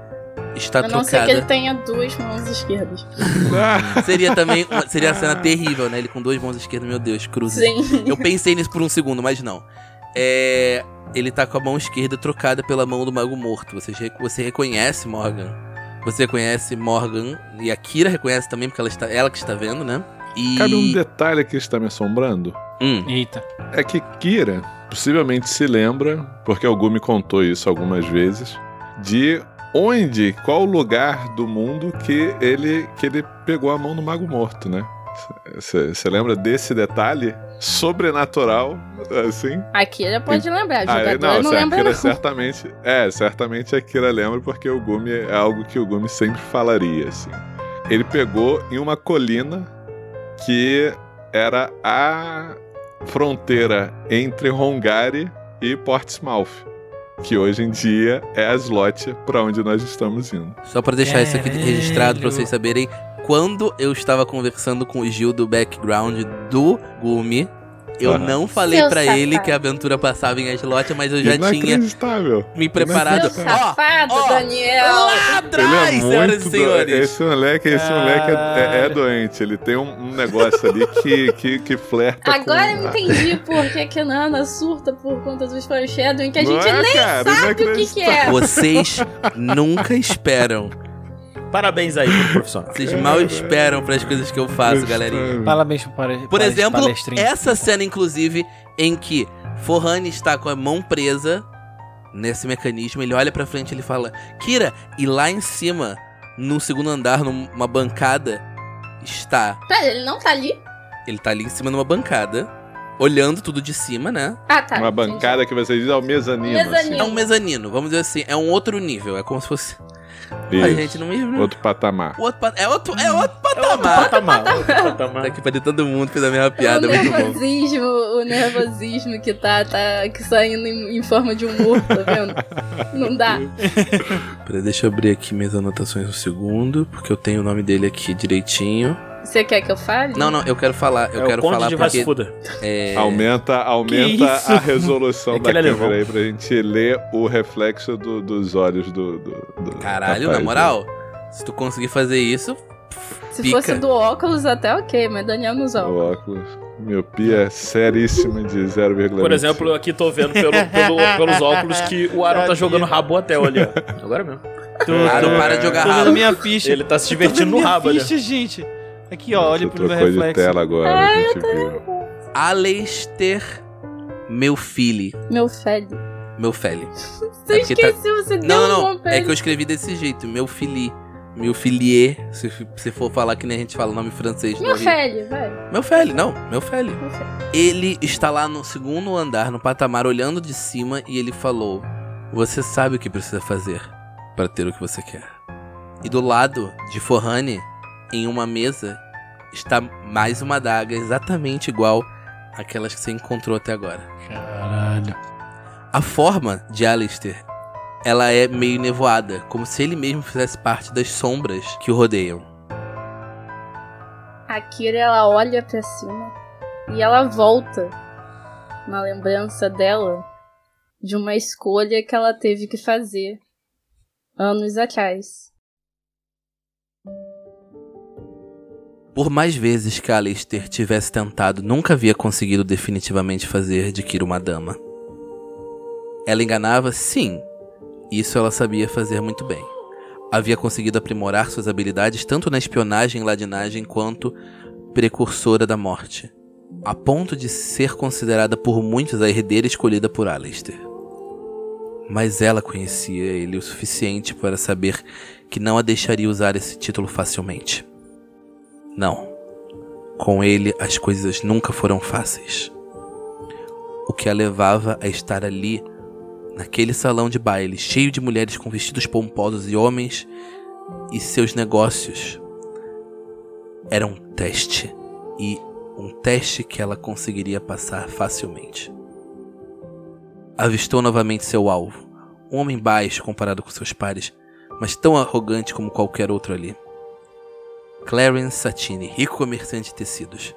está A não ser que ele trocada. tenha duas mãos esquerdas. Seria também. uma- seria a cena terrível, né? Ele com duas mãos esquerdas, meu Deus, cruzes. Sim. Eu pensei nisso por um segundo, mas não. É. Ele tá com a mão esquerda trocada pela mão do mago morto. Você, você reconhece Morgan. Você reconhece Morgan. E a Kira reconhece também, porque ela, está, ela que está vendo, né? E. Cabe um detalhe que está me assombrando. Hum, Eita. É que Kira possivelmente se lembra, porque o Gu me contou isso algumas vezes, de onde, qual lugar do mundo que ele, que ele pegou a mão do Mago Morto, né? Você lembra desse detalhe sobrenatural, assim? A Kira pode lembrar, a Ah, não, não, se a lembra Kira não. certamente. É, certamente a Kira lembra porque o Gumi é algo que o Gumi sempre falaria, assim. Ele pegou em uma colina que era a fronteira entre Hongari e Portsmouth. Que hoje em dia é a slot pra onde nós estamos indo. só pra deixar isso aqui registrado pra vocês saberem. Quando eu estava conversando com o Gil do background do Gumi, eu Aham. não falei Seu pra ele que a aventura passava em Aslote, mas eu já tinha Inacreditável. me preparado. Seu safado, ó, Daniel! lá Ele atrás, é senhoras muito e senhores. do... Esse moleque, esse moleque é, é- é doente. Ele tem um, um negócio ali que, que, que flerta Agora com... eu entendi por que que a Nana surta por conta dos foreshadowing, que a Não gente é, nem cara? sabe o que que é. Vocês nunca esperam. Parabéns aí pro profissional. Vocês mal esperam pras coisas que eu faço, galerinha. Parabéns para Por para exemplo, essa cena, inclusive, em que Forrani está com a mão presa nesse mecanismo, ele olha pra frente e ele fala: Kira, e lá em cima, no segundo andar, numa bancada, está. Pera, ele não tá ali? Ele tá ali em cima numa bancada, olhando tudo de cima, né? Ah, tá. Uma entendi. bancada que você diz é o mezanino. Mezanino. É um mezanino, vamos dizer assim, é um outro nível, é como se fosse. Assim. A Isso. gente não me. Outro patamar. Outro pa- É outro, é outro É outro patamar. patamar. Outro patamar. Tá aqui pra todo mundo fez a mesma o piada, bom. nervosismo, o nervosismo que tá, tá que saindo em, em forma de humor, tá vendo? Não dá. Peraí, deixa eu abrir aqui minhas anotações um segundo, porque eu tenho o nome dele aqui direitinho. Você quer que eu fale? Não, não, eu quero falar, eu é quero falar de porque é, Aumenta, aumenta a resolução É da é câmera aí pra gente ler o reflexo do- dos olhos do. do, do caralho, rapaz, na moral, se tu conseguir fazer isso, Se pica. fosse do óculos, até ok, mas Daniel né? O óculos. óculos. Miopia seríssima de 0,25. Por exemplo, eu aqui tô vendo pelo- pelo- pelos óculos que o Aaron tá jogando rabo até ali, ó. Agora mesmo. Tô, Aaron, para de jogar rabo. minha ficha. Ele tá se divertindo no rabo ali. ficha, gente. Aqui, ó, olha pro meu trocou de reflexo. tela agora, a gente viu. Aleister meu filho, Meu filho. meu filho. Você É porque tá- esqueceu, você deu Não, um não, não, é que eu escrevi desse jeito, meu fili, meu filier, se, se for falar que nem a gente fala o nome francês. Meu filho, vai. Meu filho, não, meu filho. Meu filho. Ele está lá no segundo andar, no patamar, olhando de cima e ele falou: Você sabe o que precisa fazer para ter o que você quer. E do lado de Forrani, em uma mesa, está mais uma adaga exatamente igual àquelas que você encontrou até agora. Caralho. A forma de Alistair, ela é meio nevoada, como se ele mesmo fizesse parte das sombras que o rodeiam. A Kira, ela olha pra cima E ela volta na lembrança dela de uma escolha que ela teve que fazer anos atrás. Por mais vezes que Alistair tivesse tentado, nunca havia conseguido definitivamente fazer de Kira uma dama. Ela enganava, sim. Isso ela sabia fazer muito bem. Havia conseguido aprimorar suas habilidades tanto na espionagem e ladinagem quanto precursora da morte, a ponto de ser considerada por muitos a herdeira escolhida por Alistair. Mas ela conhecia ele o suficiente para saber que não a deixaria usar esse título facilmente. Não. Com ele as coisas nunca foram fáceis. O que a levava a estar ali, naquele salão de baile, cheio de mulheres com vestidos pomposos e homens e seus negócios, era um teste. E um teste que ela conseguiria passar facilmente. Avistou novamente seu alvo, um homem baixo comparado com seus pares, mas tão arrogante como qualquer outro ali. Clarence Satini, rico comerciante de tecidos,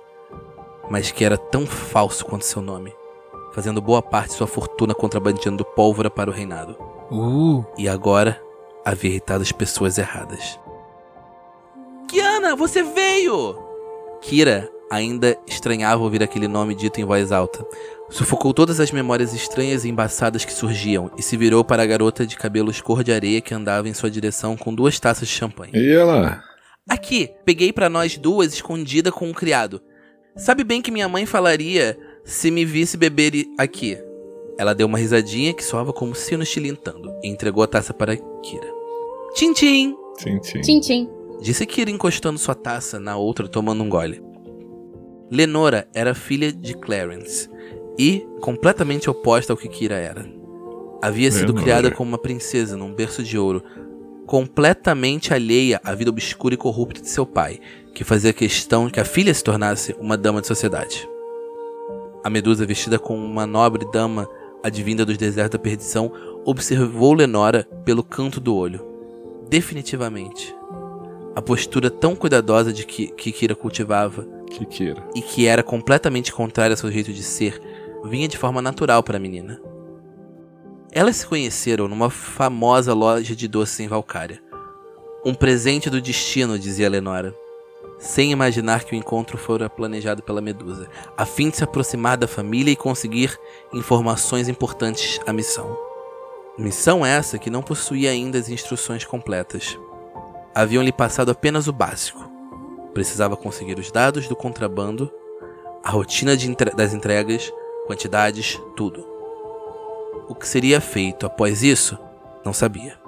mas que era tão falso quanto seu nome, fazendo boa parte de sua fortuna contrabandeando pólvora para o reinado. Uh. E agora havia irritado as pessoas erradas. Kiana, você veio! Kira ainda estranhava ouvir aquele nome dito em voz alta. Sufocou todas as memórias estranhas e embaçadas que surgiam e se virou para a garota de cabelos cor de areia que andava em sua direção com duas taças de champanhe. E ela? Aqui, peguei para nós duas escondida com um criado. Sabe bem que minha mãe falaria se me visse beber aqui. Ela deu uma risadinha que soava como sinos tilintando e entregou a taça para Kira. Tchim tchim! Sim, sim. Tchim, tchim. Disse Kira encostando sua taça na outra tomando um gole. Lenora era filha de Clarence e completamente oposta ao que Kira era. Havia sido Lenora. criada como uma princesa num berço de ouro, completamente alheia à vida obscura e corrupta de seu pai, que fazia questão que a filha se tornasse uma dama de sociedade. A Medusa, vestida como uma nobre dama advinda dos desertos da perdição, observou Lenora pelo canto do olho. Definitivamente. A postura tão cuidadosa de que, que Kira cultivava queira. e que era completamente contrária ao seu jeito de ser, vinha de forma natural para a menina. Elas se conheceram numa famosa loja de doces em Valcária. Um presente do destino, dizia Lenora, sem imaginar que o encontro fora planejado pela Medusa, a fim de se aproximar da família e conseguir informações importantes à missão. Missão essa que não possuía ainda as instruções completas. Haviam-lhe passado apenas o básico. Precisava conseguir os dados do contrabando, a rotina entre- das entregas, quantidades, tudo. O que seria feito após isso, não sabia.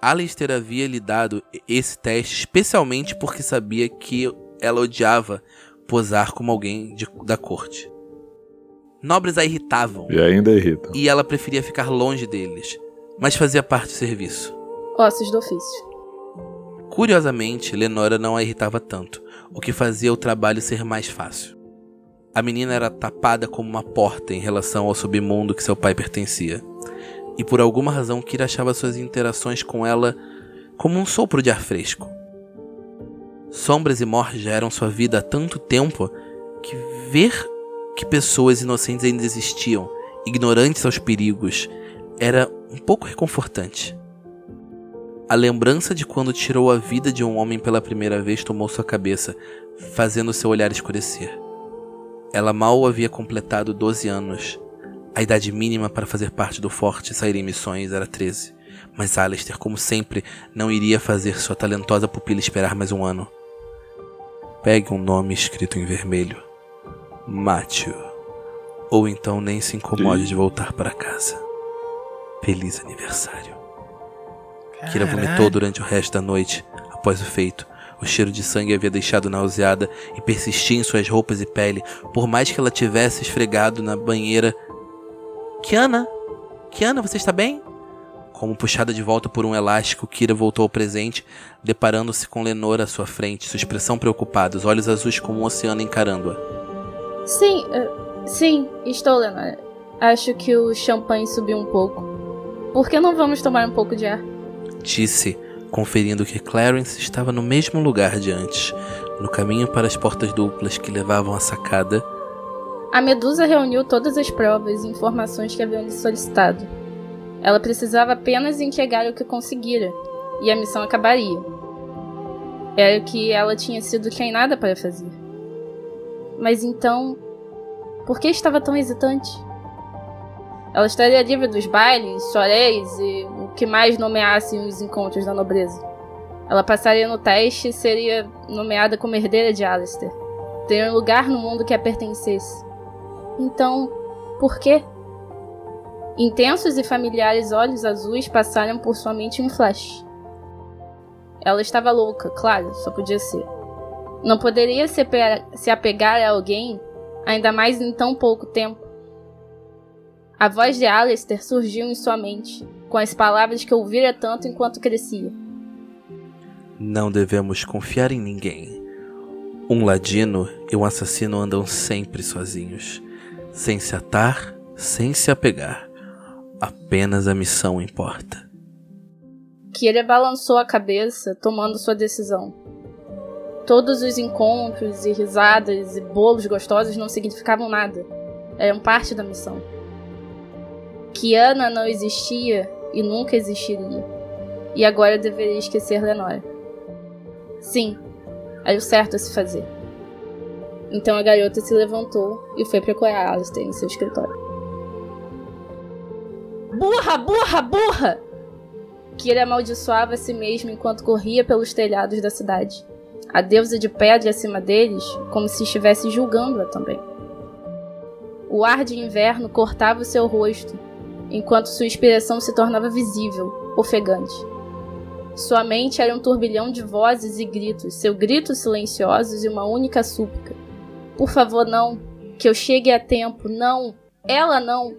Alistair havia lhe dado esse teste especialmente porque sabia que ela odiava posar como alguém de- da corte. Nobres a irritavam E ainda irrita. e ela preferia ficar longe deles, mas fazia parte do serviço. Ossos do ofício. Curiosamente, Lenora não a irritava tanto, o que fazia o trabalho ser mais fácil. A menina era tapada como uma porta em relação ao submundo que seu pai pertencia, e por alguma razão Kira achava suas interações com ela como um sopro de ar fresco. Sombras e mortes já eram sua vida há tanto tempo que ver que pessoas inocentes ainda existiam, ignorantes aos perigos, era um pouco reconfortante. A lembrança de quando tirou a vida de um homem pela primeira vez tomou sua cabeça, fazendo seu olhar escurecer. Ela mal havia completado 12 anos. A idade mínima para fazer parte do forte e sair em missões era 13. Mas Alistair, como sempre, não iria fazer sua talentosa pupila esperar mais um ano. Pegue um nome escrito em vermelho. Mate-o. Ou então nem se incomode de voltar para casa. Feliz aniversário. Kira vomitou durante o resto da noite, após o feito. O cheiro de sangue havia deixado nauseada e persistia em suas roupas e pele, por mais que ela tivesse esfregado na banheira. Kiana? Kiana, você está bem? Como puxada de volta por um elástico, Kira voltou ao presente, deparando-se com Lenora à sua frente, sua expressão preocupada, os olhos azuis como um oceano encarando-a. Sim, eh, sim, estou, Lenora. Acho que o champanhe subiu um pouco. Por que não vamos tomar um pouco de ar? Disse, conferindo que Clarence estava no mesmo lugar de antes, No caminho para as portas duplas que levavam à sacada, A Medusa reuniu todas as provas e informações que haviam lhe solicitado. Ela precisava apenas entregar o que conseguira, e a missão acabaria. Era o que ela tinha sido treinada para fazer. Mas então, por que estava tão hesitante? Ela estaria livre dos bailes, chorés e o que mais nomeassem os encontros da nobreza. Ela passaria no teste e seria nomeada como herdeira de Alistair. Teria um lugar no mundo que a pertencesse. Então, por quê? Intensos e familiares olhos azuis passaram por sua mente em um flash. Ela estava louca, claro, só podia ser. Não poderia se, se apegar a alguém, ainda mais em tão pouco tempo. A voz de Alistair surgiu em sua mente, com as palavras que ouvira tanto enquanto crescia. não devemos confiar em ninguém. Um ladino e um assassino andam sempre sozinhos, sem se atar, sem se apegar. Apenas a missão importa. Kira balançou a cabeça, tomando sua decisão. Todos os encontros e risadas e bolos gostosos não significavam nada. Eram parte da missão. Kiana não existia e nunca existiria. E agora eu deveria esquecer Lenora. Sim, era o certo a se fazer. Então a garota se levantou e foi procurar Alistair em seu escritório. Burra, burra, burra! Kira amaldiçoava a si mesmo enquanto corria pelos telhados da cidade. A deusa de pedra acima deles, como se estivesse julgando-a também. O ar de inverno cortava o seu rosto, enquanto sua expressão se tornava visível, ofegante. Sua mente era um turbilhão de vozes e gritos, seus gritos silenciosos e uma única súplica. Por favor, não. Que eu chegue a tempo. Não. Ela não.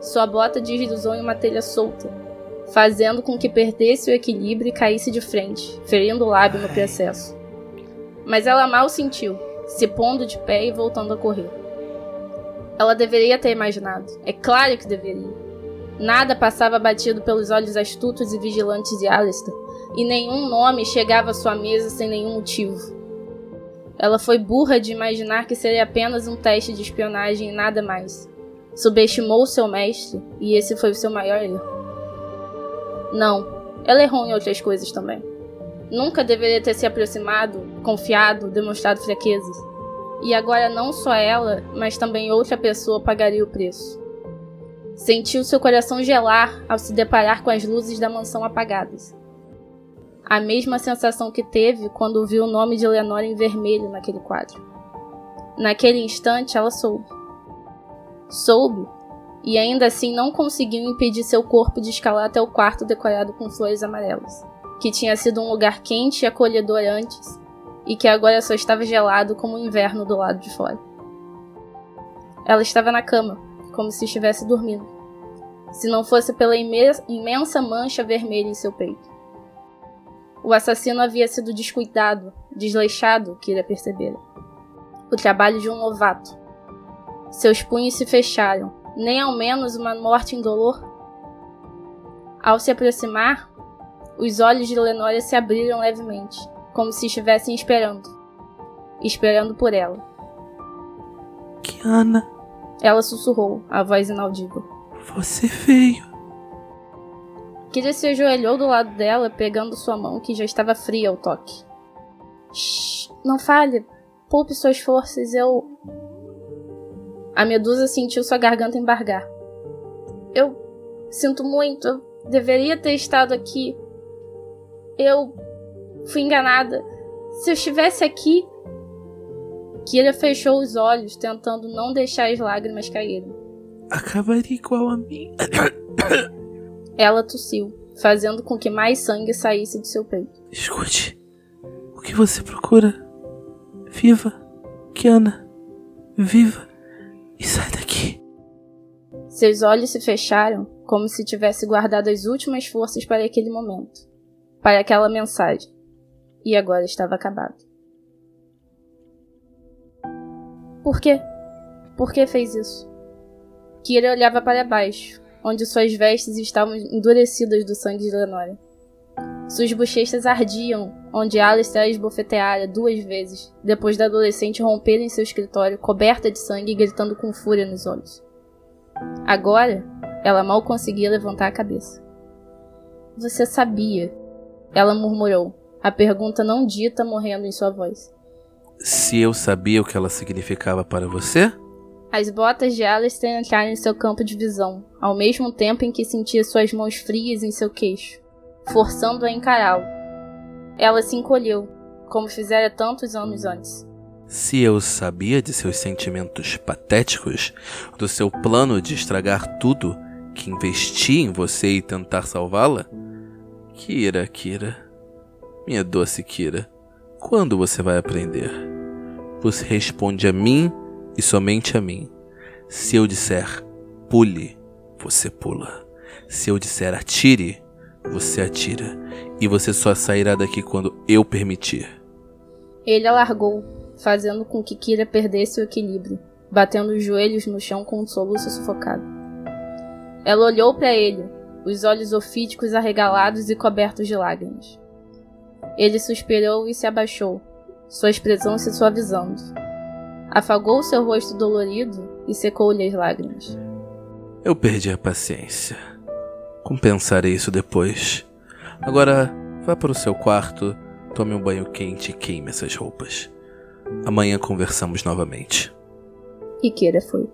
Sua bota deslizou em uma telha solta, fazendo com que perdesse o equilíbrio e caísse de frente, ferindo o lábio no processo. Mas ela mal sentiu, se pondo de pé e voltando a correr. Ela deveria ter imaginado. É claro que deveria. Nada passava batido pelos olhos astutos e vigilantes de Alistair, e nenhum nome chegava à sua mesa sem nenhum motivo. Ela foi burra de imaginar que seria apenas um teste de espionagem e nada mais. Subestimou seu mestre, e esse foi o seu maior erro. Não, ela errou em outras coisas também. Nunca deveria ter se aproximado, confiado, demonstrado fraquezas. E agora não só ela, mas também outra pessoa pagaria o preço. Sentiu seu coração gelar ao se deparar com as luzes da mansão apagadas. A mesma sensação que teve quando viu o nome de Leonora em vermelho naquele quadro. Naquele instante, ela soube. Soube, e ainda assim não conseguiu impedir seu corpo de escalar até o quarto decorado com flores amarelas, que tinha sido um lugar quente e acolhedor antes, e que agora só estava gelado como o inverno do lado de fora. Ela estava na cama, como se estivesse dormindo, se não fosse pela imen- imensa mancha vermelha em seu peito. O assassino havia sido descuidado, desleixado, Kira percebera. O trabalho de um novato. Seus punhos se fecharam, nem ao menos uma morte indolor. Ao se aproximar, os olhos de Lenória se abriram levemente, como se estivessem esperando. Esperando por ela. Kiana, Ela sussurrou, a voz inaudível. você veio. Kira se ajoelhou do lado dela, pegando sua mão que já estava fria ao toque. Shh, não fale. Poupe suas forças, eu. A medusa sentiu sua garganta embargar. Eu sinto muito. Eu deveria ter estado aqui. Eu fui enganada. Se eu estivesse aqui. Kira fechou os olhos, tentando não deixar as lágrimas caírem. Acabaria igual a mim. Ela tossiu, fazendo com que mais sangue saísse de seu peito. Escute. O que você procura? Viva, Kiana. Viva. E sai daqui. Seus olhos se fecharam, como se tivesse guardado as últimas forças para aquele momento, para aquela mensagem. E agora estava acabado. Por quê? Por que fez isso? Kira olhava para baixo, onde suas vestes estavam endurecidas do sangue de Lenora. Suas bochechas ardiam onde Alistair esbofeteara duas vezes, depois da adolescente romper em seu escritório, coberta de sangue e gritando com fúria nos olhos. Agora, ela mal conseguia levantar a cabeça. Você sabia, ela murmurou, a pergunta não dita morrendo em sua voz. Se eu sabia o que ela significava para você? As botas de Alistair entraram em seu campo de visão, ao mesmo tempo em que sentia suas mãos frias em seu queixo, forçando-a a encará-lo. Ela se encolheu, como fizera tantos anos antes. Se eu sabia de seus sentimentos patéticos, do seu plano de estragar tudo que investi em você e tentar salvá-la? Kira, Kira. Minha doce Kira. Quando você vai aprender? Você responde a mim e somente a mim. Se eu disser pule, você pula. Se eu disser atire, você atira. E você só sairá daqui quando eu permitir. Ele a largou, fazendo com que Kira perdesse o equilíbrio, batendo os joelhos no chão com um soluço sufocado. Ela olhou para ele, os olhos ofídicos arregalados e cobertos de lágrimas. Ele suspirou e se abaixou, sua expressão se suavizando. Afagou seu rosto dolorido e secou-lhe as lágrimas. Eu perdi a paciência. Compensarei isso depois. Agora, vá para o seu quarto, tome um banho quente e queime essas roupas. Amanhã conversamos novamente. E Kira foi.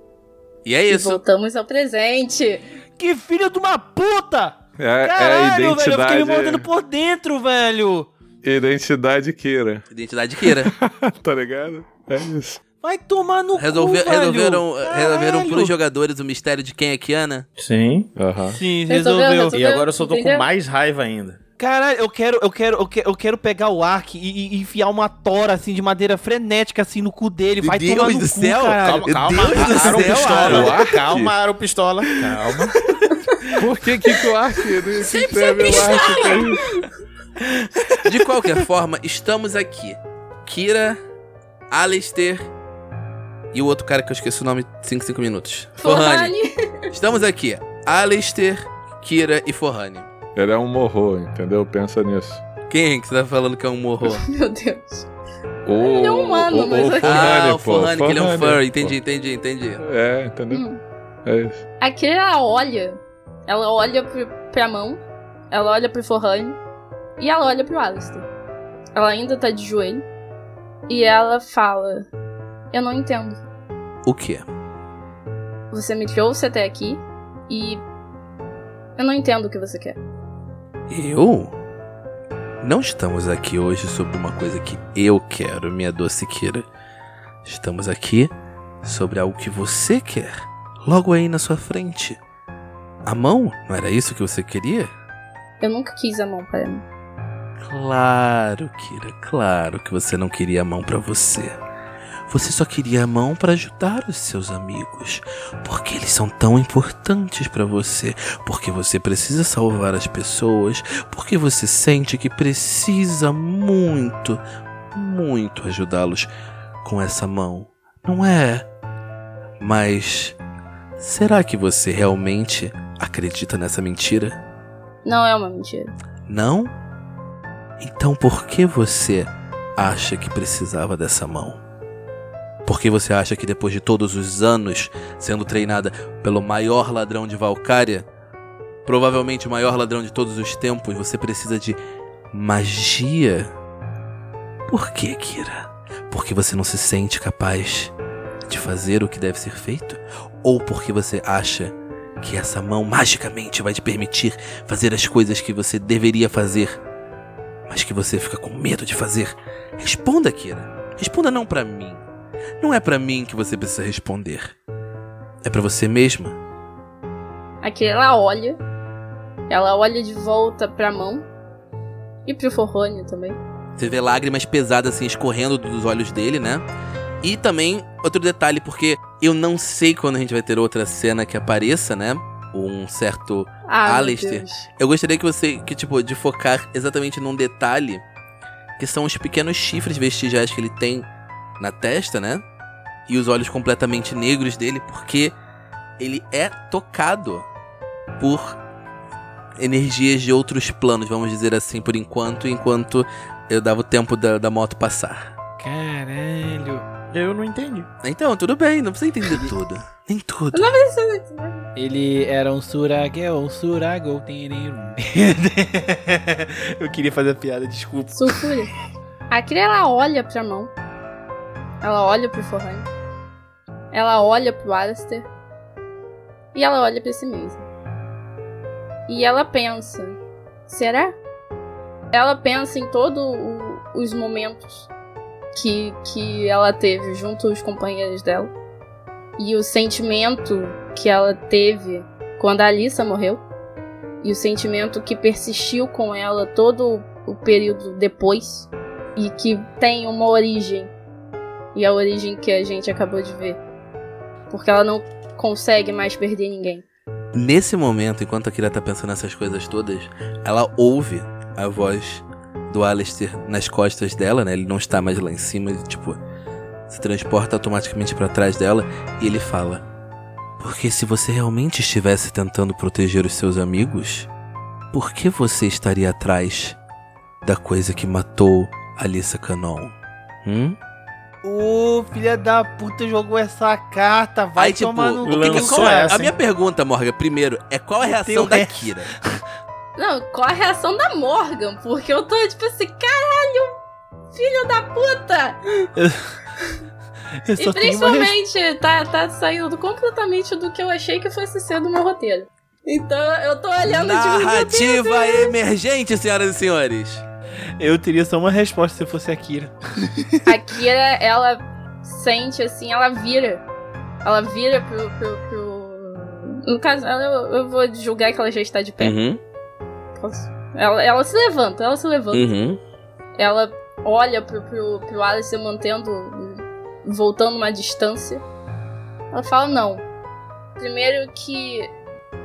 E é E isso. voltamos ao presente. Que filho de uma puta! É, é a Caralho, velho, eu fiquei me identidade. mordendo por dentro, velho. Identidade Kira. Identidade Kira. tá ligado? É isso. Vai tomar no Resolve- cu, velho. resolveram resolveram Caralho. pros jogadores o mistério de quem é Kiana? Sim. Aham. Sim, Resolveu, resolveu. resolveu. E agora eu só tô com Entendeu? mais raiva ainda. Caralho, eu quero, eu quero, eu quero, eu quero pegar o Ark e, e enfiar uma tora assim de madeira frenética assim no cu dele. Vai Deus tomar no do cu, céu, caralho. Calma, Meu calma. Deus do céu, pistola. Calma, Aro pistola. Calma. Por que que, o Ark? O que que De qualquer forma, estamos aqui. Kira, Alistair e o outro cara que eu esqueci o nome 5, 5 minutos. Forrani. Estamos aqui. Alistair, Kira e Forrani. Ele é um morro, entendeu? Pensa nisso. Quem que você tá falando que é um morro? Meu Deus. O, Ele é humano, o, mas o é- Forrani, ah, o Forrani, que ele é um pô. Entendi, entendi, entendi. É, entendeu? Hum. É isso. A Kira ela olha. Ela olha pro, pra mão. Ela olha pro Forrani. E ela olha pro Alistair. Ela ainda tá de joelho. E ela fala: Eu não entendo. O quê? Você me trouxe até aqui. E. Eu não entendo o que você quer. Eu? Não estamos aqui hoje sobre uma coisa que eu quero, minha doce Kira. Estamos aqui sobre algo que você quer. Logo aí na sua frente. A mão? Não era isso que você queria? Eu nunca quis a mão para mim. Claro, Kira, claro que você não queria a mão pra você. Você só queria a mão pra ajudar os seus amigos, porque eles são tão importantes pra você, porque você precisa salvar as pessoas, porque você sente que precisa muito, muito ajudá-los com essa mão, não é? Mas será que você realmente acredita nessa mentira? Não é uma mentira. Não? Então por que você acha que precisava dessa mão? Por que você acha que depois de todos os anos sendo treinada pelo maior ladrão de Valkyria, provavelmente o maior ladrão de todos os tempos, você precisa de magia? Por que, Kira? Porque você não se sente capaz de fazer o que deve ser feito? Ou porque você acha que essa mão magicamente vai te permitir fazer as coisas que você deveria fazer, mas que você fica com medo de fazer? Responda, Kira. Responda não pra mim. Não é pra mim que você precisa responder. É pra você mesma. Aqui ela olha. Ela olha de volta pra mão. E pro Forrone também. Você vê lágrimas pesadas assim escorrendo dos olhos dele, né? E também outro detalhe, porque eu não sei quando a gente vai ter outra cena que apareça, né? Um certo Ah, Alistair. Eu gostaria que você, que tipo, de focar exatamente num detalhe, que são os pequenos chifres vestigiais que ele tem na testa, né? E os olhos completamente negros dele, porque ele é tocado por energias de outros planos, vamos dizer assim, por enquanto, enquanto eu dava o tempo da, da moto passar. Caralho. Eu não entendi. Então, tudo bem, não precisa entender tudo. Nem tudo. Ele era um suragel, um suragol. Eu queria fazer a piada, desculpa. Sulfúria. A Kira, ela olha pra mão. Ela olha pro Forrani. Ela olha pro Alistair. E ela olha pra si mesma. E ela pensa: será? Ela pensa em todos os momentos que, que ela teve junto aos companheiros dela. E o sentimento que ela teve quando a Alissa morreu. E o sentimento que persistiu com ela todo o período depois. E que tem uma origem. E a origem que a gente acabou de ver. Porque ela não consegue mais perder ninguém. Nesse momento, enquanto a Kira tá pensando nessas coisas todas, ela ouve a voz do Alistair nas costas dela, né? Ele não está mais lá em cima, ele, tipo, se transporta automaticamente para trás dela e ele fala: Porque se você realmente estivesse tentando proteger os seus amigos, por que você estaria atrás da coisa que matou Alissa Canon? Hum? Ô, filha da puta, jogou essa carta. Vai Aí, tipo, tomar no qual é- a minha pergunta, Morgan, primeiro, é qual a reação da. Kira? Não, qual a reação da Morgan? Porque eu tô tipo assim, caralho, filho da puta! Eu E tenho uma principalmente tá, tá saindo completamente do que eu achei que fosse ser do meu roteiro. Então eu tô olhando meu Deus, Narrativa emergente, senhoras e senhores. Eu teria só uma resposta se fosse a Kira. A Kira, ela sente assim, ela vira. Ela vira pro. pro, pro- No caso, eu, eu vou julgar que ela já está de pé. Uhum, Posso- Ela, ela se levanta, ela se levanta. uhum. Ela olha pro, pro, pro Alice mantendo. voltando uma distância. Ela fala: não. Primeiro que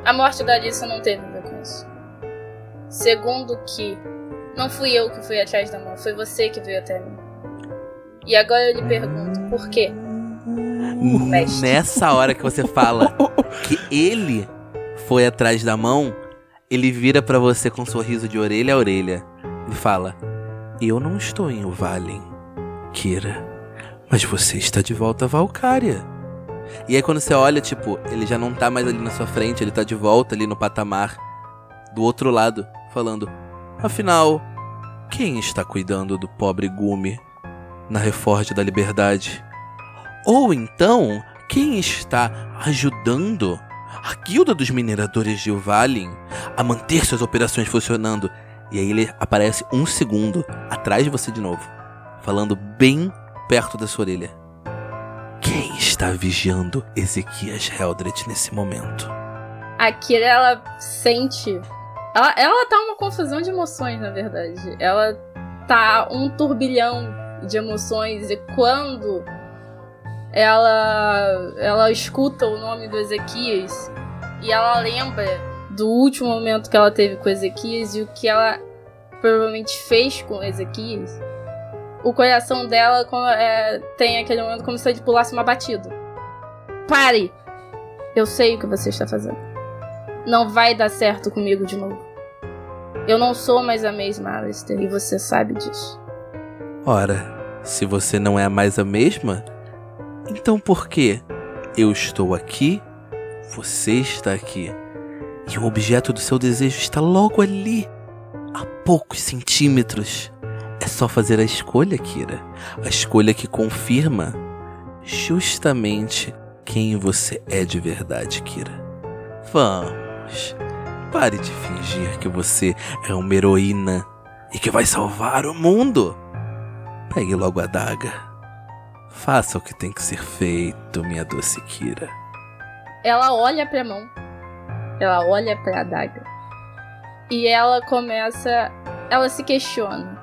a morte da Alice não teve a ver com isso. Segundo que não fui eu que fui atrás da mão, foi você que veio até mim. E agora eu lhe pergunto, por quê? Mestre. Nessa hora que você fala que ele foi atrás da mão, ele vira pra você com um sorriso de orelha a orelha e fala: Eu não estou em Uvalin, Kira, mas você está de volta a Valkyria. E aí quando você olha, tipo, ele já não tá mais ali na sua frente, ele tá de volta ali no patamar do outro lado, falando: Afinal, quem está cuidando do pobre Gumi na Reforja da Liberdade? Ou então, quem está ajudando a Guilda dos Mineradores de Uvalin a manter suas operações funcionando? E aí ele aparece um segundo atrás de você de novo, falando bem perto da sua orelha. Quem está vigiando Ezequias Heldred nesse momento? A Kira, ela sente. Ela, ela tá uma confusão de emoções, na verdade. Ela tá um turbilhão de emoções. E quando ela, ela escuta o nome do Ezequias e ela lembra do último momento que ela teve com Ezequias e o que ela provavelmente fez com Ezequias, o coração dela é, tem aquele momento como se ele pulasse uma batida. Pare! Eu sei o que você está fazendo. Não vai dar certo comigo de novo. Eu não sou mais a mesma Alistair e você sabe disso. Ora, se você não é mais a mesma, então por que eu estou aqui, você está aqui, e o objeto do seu desejo está logo ali, a poucos centímetros? É só fazer a escolha, Kira. A escolha que confirma justamente quem você é de verdade, Kira. Vamos. Pare de fingir que você é uma heroína e que vai salvar o mundo. Pegue logo a daga. Faça o que tem que ser feito, minha doce Kira. Ela olha pra mão. Ela olha pra adaga. E ela começa. Ela se questiona.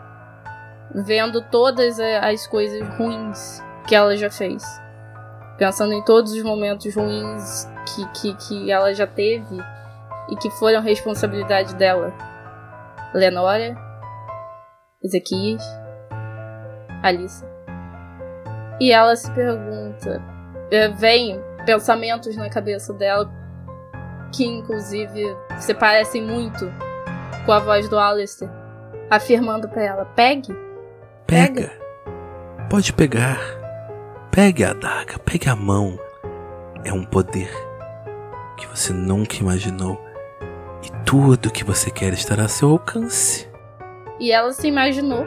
Vendo todas as coisas ruins que ela já fez. Pensando em todos os momentos ruins que, que, que ela já teve e que foram responsabilidade dela. Lenora, Ezequias, Alice. E ela se pergunta. é, Vem pensamentos na cabeça dela que, inclusive, se parecem muito com a voz do Alistair, afirmando pra ela: pegue Pega. Pode pegar. Pegue a adaga, pegue a mão. É um poder que você nunca imaginou. E tudo que você quer estará a seu alcance. E ela se imaginou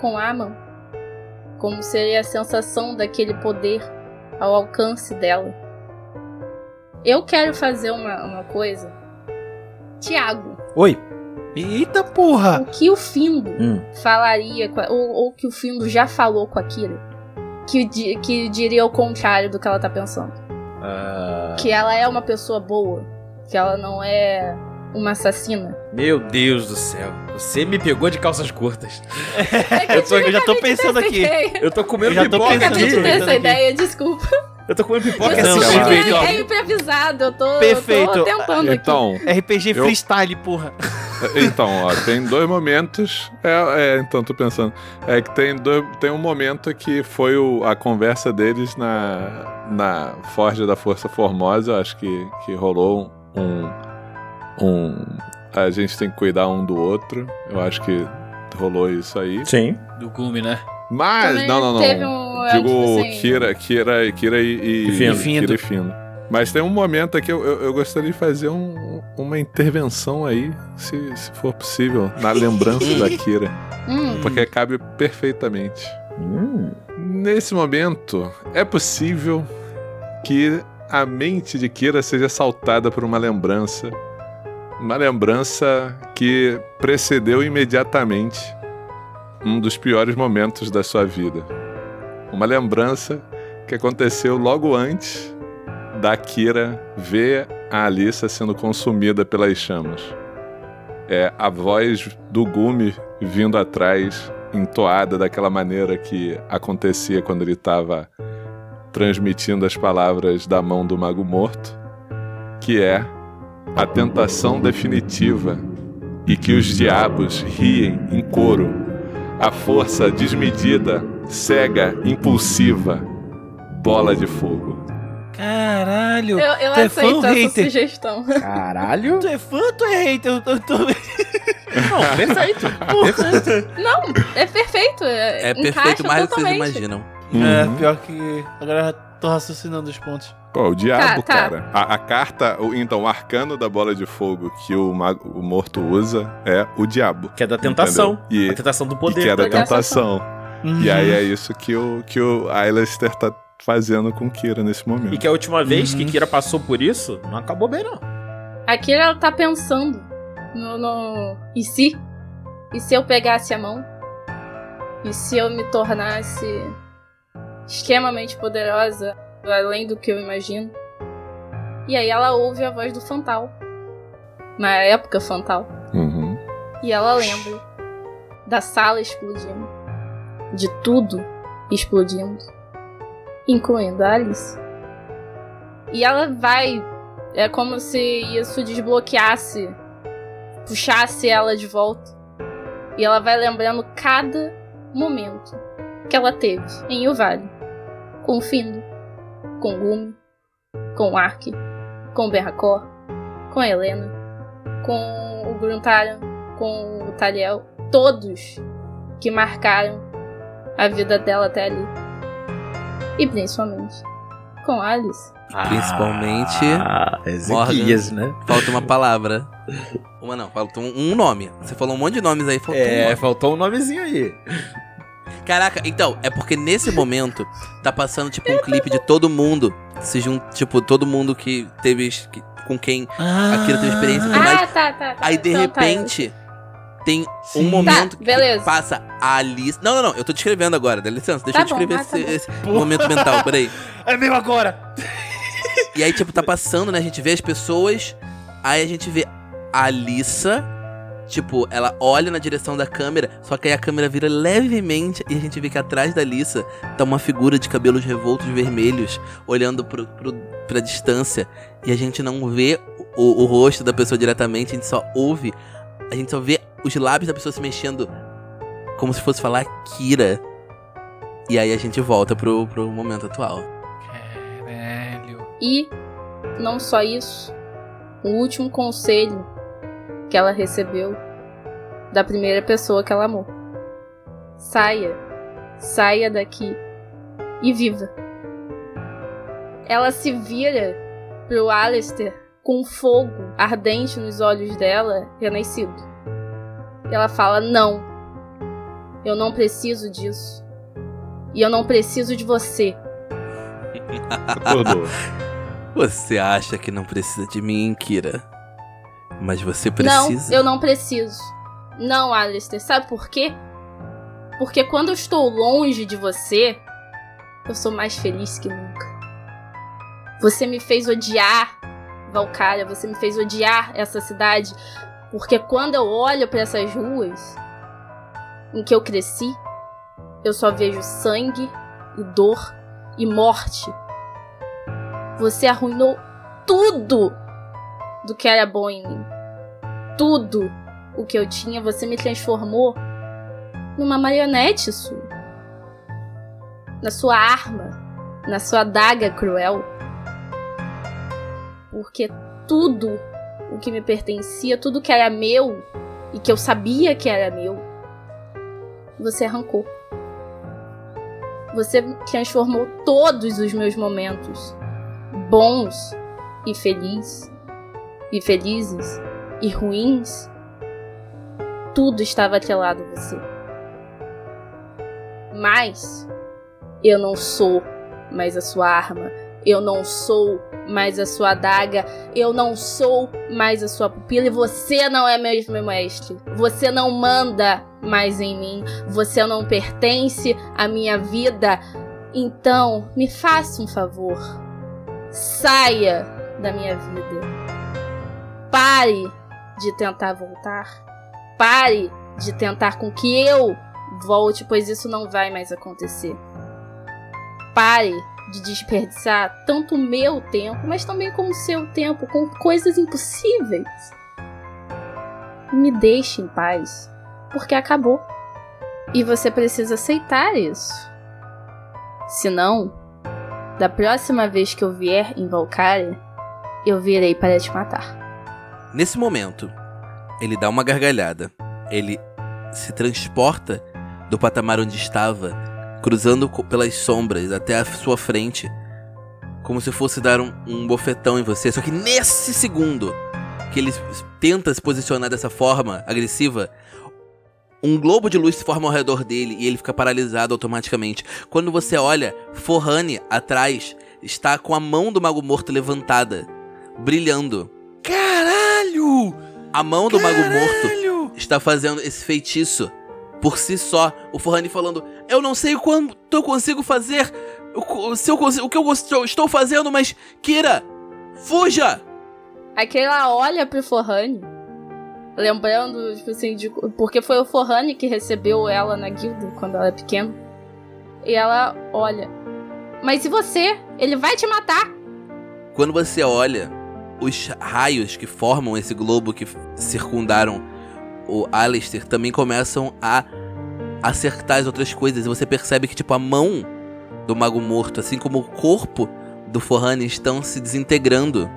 com a mão. Como seria a sensação daquele poder ao alcance dela. Eu quero fazer uma, uma coisa. Tiago, Oi. Eita porra! o que o Findo Hum. falaria, ou, ou que o Findo já falou com a Kira, que, que diria o contrário do que ela tá pensando. Ah, Que ela é uma pessoa boa, que ela não é uma assassina. meu Deus do céu. Você me pegou de calças curtas. É Eu, tô- eu já tô pensando aqui. Eu tô comendo Eu já tô pipoca pensando Acabei de aqui. ter Pensando essa aqui. ideia, desculpa. Eu tô comendo pipoca Eu Não, sei sim, que perfeito. é, é improvisado, eu tô, Perfeito. eu tô tentando aqui. Então, RPG Eu- freestyle, porra. então, ó, tem dois momentos. É, é, então, tô pensando. É que tem, dois, tem um momento que foi o- a conversa deles na, na Forja da Força Formosa. Eu acho que, que rolou um, um. A gente tem que cuidar um do outro. Eu acho que rolou isso aí. Sim. Do Gumi, né? Mas, Também não, não, não. Um, é, Digo tipo assim, Kira, Kira, Kira e, e, E Findo. Kira e Findo. Mas tem um momento aqui, eu, eu, eu gostaria de fazer um- uma intervenção aí, se, se for possível, na lembrança da Kira. hum, Porque cabe perfeitamente. Hum. Nesse momento, é possível que a mente de Kira seja assaltada por uma lembrança. Uma lembrança que precedeu imediatamente um dos piores momentos da sua vida. Uma lembrança que aconteceu logo antes da Kira ver a Alissa sendo consumida pelas chamas. É a voz do Gumi vindo atrás, entoada daquela maneira que acontecia quando ele estava transmitindo as palavras da mão do Mago Morto, que é a tentação definitiva e que os diabos riem em coro, a força desmedida, cega, impulsiva, bola de fogo. Caralho. eu, eu Tu é fã aceito ou essa hater? sugestão. Caralho. Tu é fã ou tu é hater? Eu tô, eu tô... Não, perfeito. Não, é perfeito. É, É perfeito do que vocês imaginam. É, Uhum. pior que... Agora tô raciocinando os pontos. Pô, o diabo, Tá, tá. cara. A, a carta, o- então, o arcano da bola de fogo que o, mago- o morto usa é o diabo. Que é da tentação. Entendeu? E, A tentação do e poder. que é da da tentação. E Uhum. aí é isso que o, que o Alistair tá fazendo com Kira nesse momento. E que a última vez que Uhum. Kira passou por isso, não acabou bem, não. Aqui ela tá pensando no, no. E se? E se eu pegasse a mão? E se eu me tornasse extremamente poderosa, além do que eu imagino? E aí ela ouve a voz do Fantal. Na época, Fantal. Uhum. E ela lembra da sala explodindo. De tudo explodindo. Incluindo a Alice. E ela vai. É como se isso desbloqueasse. Puxasse ela de volta. E ela vai lembrando cada momento que ela teve em O Vale. Com o Findo. Com o Gumi. Com o Ark. Com o Berracor. Com a Helena. Com o Gruntara com o Taliel, todos que marcaram a vida dela até ali. E principalmente com a Alice. Principalmente Ah, Ezequias, né? Falta uma palavra. Uma não, falta um, um nome. Você falou um monte de nomes aí, faltou um É, nome. faltou um nomezinho aí. Caraca, então, é porque nesse momento tá passando tipo um clipe de todo mundo. Se junta, tipo, todo mundo que teve. que- com quem a Kira teve experiência e tudo mais. Ah, tá, tá, tá. Aí de Então tá, repente tem Sim. um momento Tá, beleza. que passa a Alice. Não, não, não, eu tô descrevendo agora, dá licença, deixa Tá eu descrever bom, ah, tá esse, bom. esse momento mental, peraí. É mesmo agora! E aí, tipo, tá passando, né? A gente vê as pessoas, aí a gente vê a Alissa, tipo, ela olha na direção da câmera, só que aí a câmera vira levemente e a gente vê que atrás da Alissa tá uma figura de cabelos revoltos vermelhos, olhando pro, pro, pra distância, e a gente não vê o, o rosto da pessoa diretamente, a gente só ouve, a gente só vê os lábios da pessoa se mexendo como se fosse falar Kira. E aí a gente volta pro, pro momento atual. Caralho. E não só isso, o último conselho que ela recebeu da primeira pessoa que ela amou. Saia. Saia daqui. E viva. Ela se vira pro Alistair com fogo ardente nos olhos dela, renascido. E ela fala: Não. Eu não preciso disso. E eu não preciso de você. Acordou. Você acha que não precisa de mim, Kira? Mas você Não, precisa. eu não preciso. Não, Alistair. Sabe por quê? Porque quando eu estou longe de você, eu sou mais feliz que nunca. Você me fez odiar Valkyria, você me fez odiar essa cidade, porque quando eu olho para essas ruas em que eu cresci, eu só vejo sangue e dor e morte. Você arruinou tudo do que era bom em mim. Tudo o que eu tinha, você me transformou numa marionete sua. Na sua arma, na sua adaga cruel. Porque tudo o que me pertencia, tudo que era meu e que eu sabia que era meu, você arrancou. Você transformou todos os meus momentos bons e felizes e felizes e ruins, tudo estava atrelado a você. Mas eu não sou mais a sua arma, eu não sou mais a sua adaga, eu não sou mais a sua pupila e você não é mais meu mestre. Você não manda mais em mim, você não pertence à minha vida. Então, me faça um favor. Saia da minha vida. Pare de tentar voltar. Pare de tentar com que eu volte, pois isso não vai mais acontecer. Pare de desperdiçar tanto o meu tempo, mas também com o seu tempo, com coisas impossíveis. Me deixe em paz, porque acabou. E você precisa aceitar isso. Senão, da próxima vez que eu vier em Valkyria, eu virei para te matar. Nesse momento, ele dá uma gargalhada. Ele se transporta do patamar onde estava, cruzando pelas sombras até a sua frente, como se fosse dar um, um bofetão em você. Só que nesse segundo que ele tenta se posicionar dessa forma agressiva, um globo de luz se forma ao redor dele e ele fica paralisado automaticamente. Quando você olha, Forrane atrás está com a mão do Mago Morto levantada, brilhando. Caralho! A mão do Mago Morto Caralho! está fazendo esse feitiço por si só. O Forrani falando: Eu não sei quanto eu consigo fazer, se eu consigo, o que eu estou fazendo, mas Kira, fuja! Aquela olha pro Forrani, lembrando, tipo assim, de, porque foi o Forrani que recebeu ela na guilda quando ela é pequena. E ela olha. Mas e você? Ele vai te matar! Quando você olha, os raios que formam esse globo que circundaram o Alistair também começam a acertar as outras coisas. E você percebe que, tipo, a mão do Mago Morto, assim como o corpo do Forrani, estão se desintegrando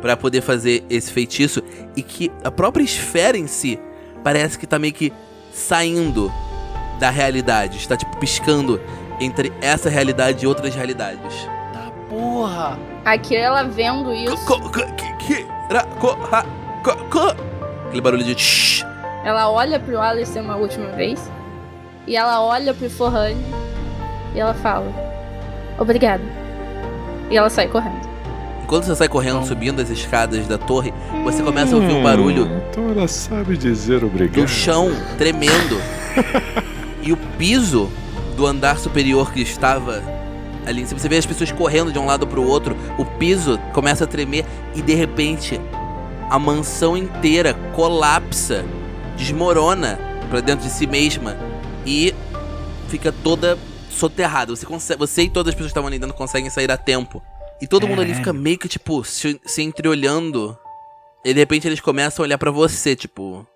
para poder fazer esse feitiço. E que a própria esfera em si parece que tá meio que saindo da realidade. Está, tipo, piscando entre essa realidade e outras realidades. Tá porra! Aquela vendo isso, Aquele barulho de ela olha pro Alistair uma última vez. E ela olha pro Forrani. E ela fala: Obrigada. E ela sai correndo. Enquanto você sai correndo, subindo as escadas da torre, você começa a ouvir o barulho Então ela sabe dizer obrigado. do chão tremendo. e o piso do andar superior que estava ali em cima. Você vê as pessoas correndo de um lado pro outro. O piso começa a tremer e de repente a mansão inteira colapsa, desmorona pra dentro de si mesma e fica toda soterrada. Você, consegue, você e todas as pessoas que estavam ali dentro conseguem sair a tempo. E todo mundo ali fica meio que, tipo, se, se entreolhando. E de repente eles começam a olhar pra você, tipo.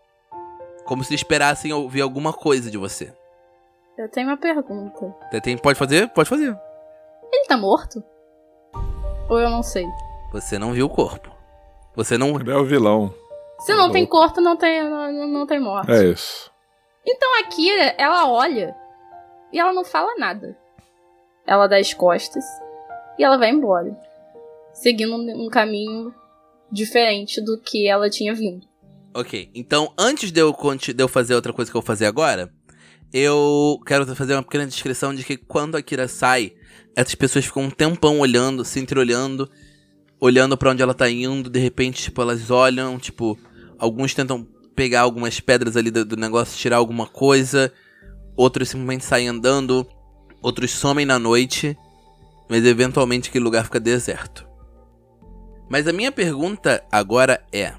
Como se esperassem ouvir alguma coisa de você. Eu tenho uma pergunta. Tem, pode fazer? Pode fazer. Ele tá morto? Ou eu não sei? Você não viu o corpo. Você não. Ele é o vilão. Se não tem corpo, não tem, não, não tem morte. É isso. Então a Kira, ela olha e ela não fala nada. Ela dá as costas e ela vai embora. Seguindo um caminho diferente do que ela tinha vindo. Ok, então antes de eu, de eu fazer outra coisa que eu vou fazer agora, eu quero fazer uma pequena descrição de que quando a Kira sai, essas pessoas ficam um tempão olhando, se entreolhando, olhando pra onde ela tá indo, de repente, tipo, elas olham, tipo, alguns tentam pegar algumas pedras ali do, do negócio, tirar alguma coisa, outros simplesmente saem andando, outros somem na noite, mas eventualmente aquele lugar fica deserto. Mas a minha pergunta agora é: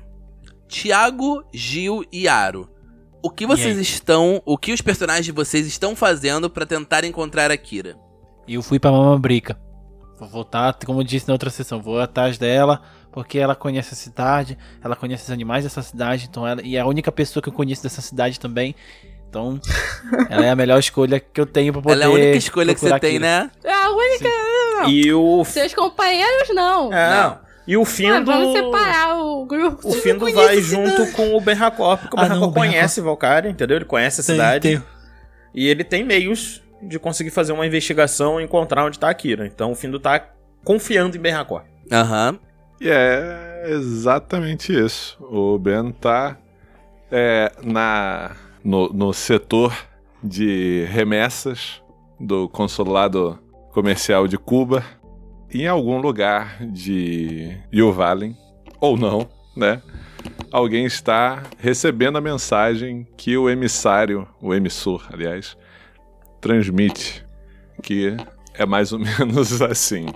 Tiago, Gil e Aro. O que vocês estão. O que os personagens de vocês estão fazendo pra tentar encontrar a Kira? E eu fui pra Mamambrica. Vou voltar, como eu disse na outra sessão, vou atrás dela, porque ela conhece a cidade, ela conhece os animais dessa cidade, então ela, e é a única pessoa que eu conheço dessa cidade também. Então, ela é a melhor escolha que eu tenho pra poder. Ela é a única escolha que você procurar tem, né? É a única. Não. E o. Seus companheiros, não. É, E o Ah, Findo. vamos separar o grupo. O Findo vai junto com o Ben Hakor, porque o Ah, Ben não, Hakor conhece Valkyria, entendeu? Ele conhece a Tem- cidade. tem- E ele tem meios de conseguir fazer uma investigação e encontrar onde tá a Kira. Então o Findo tá confiando em Ben Hakor. Aham. E é exatamente isso. O Ben tá é, na, no, no setor de remessas do consulado comercial de Cuba, em algum lugar de Yuvalen, ou não, né? Alguém está recebendo a mensagem que o emissário, o emissor, aliás, transmite, que é mais ou menos assim.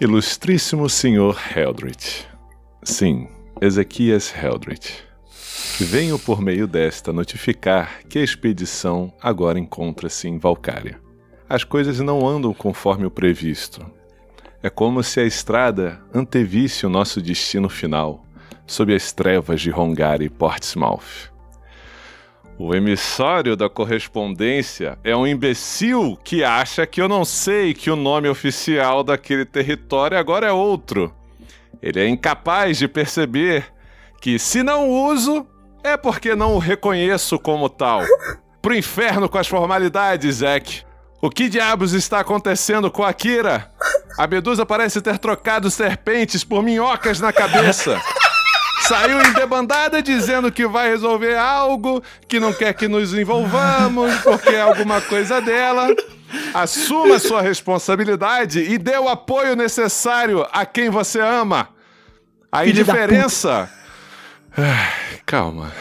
Ilustríssimo senhor Heldrich. Sim, Ezequias Heldrich. Venho por meio desta notificar que a expedição agora encontra-se em Valcária. As coisas não andam conforme o previsto. É como se a estrada antevisse o nosso destino final, sob as trevas de Hongari e Portsmouth. O emissário da correspondência é um imbecil que acha que eu não sei que o nome oficial daquele território agora é outro. Ele é incapaz de perceber que, se não uso, é porque não o reconheço como tal. Pro inferno com as formalidades, Zack. O que diabos está acontecendo com a Kira? A Medusa parece ter trocado serpentes por minhocas na cabeça. Saiu em debandada dizendo que vai resolver algo, que não quer que nos envolvamos, porque é alguma coisa dela. Assuma sua responsabilidade e dê o apoio necessário a quem você ama. A Filho indiferença. Ai, calma.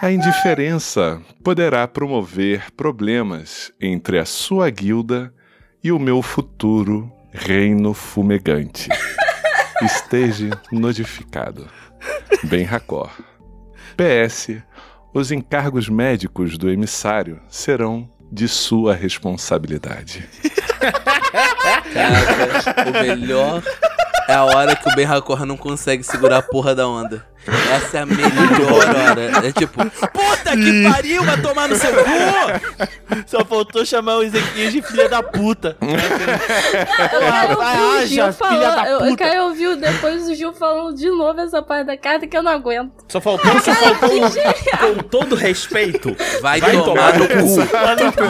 A indiferença poderá promover problemas entre a sua guilda e o meu futuro reino fumegante. Esteja notificado. Bem racor. PS. Os encargos médicos do emissário serão de sua responsabilidade. Caraca, o melhor é a hora que o Ben Hakor não consegue segurar a porra da onda. Essa é a melhor hora. É tipo, puta que pariu, vai tomar no seu cu! Só faltou chamar o Ezequiel de filha da puta. Vai, haja, filha da Eu, quero ouvir depois o Gil falando de novo essa parte da carta que eu não aguento. Só faltou, só faltou um, com todo respeito. Vai, Vai tomar, tomar no cu.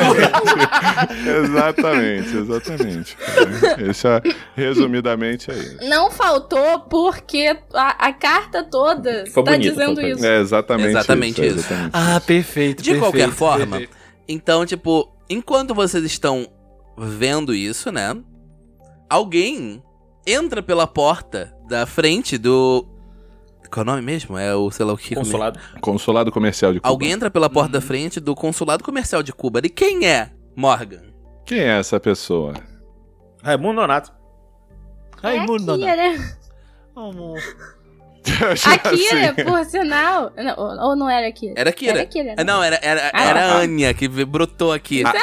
exatamente, exatamente. Isso é, resumidamente é isso. Não faltou porque a, a carta toda Foi tá bonito, dizendo foi isso. É exatamente, Exatamente isso. é isso. exatamente Ah, perfeito. De perfeito, qualquer forma, perfeito. então, tipo, enquanto vocês estão vendo isso, né? Alguém entra pela porta da frente do. Qual é o nome mesmo? É o sei lá o que. Consolado. Consulado comercial de Cuba. Alguém entra pela porta da frente do consulado comercial de Cuba. E quem é Morgan? Quem é essa pessoa? Raimundo Nonato. Ai, É não. Kira. Amor. A Kira, Assim, por sinal. Não, ou não era a Kira? Era Kira. Era a Kira. É, Não, era, era, Ah, era ah. a Anya que brotou aqui. Ah, Sei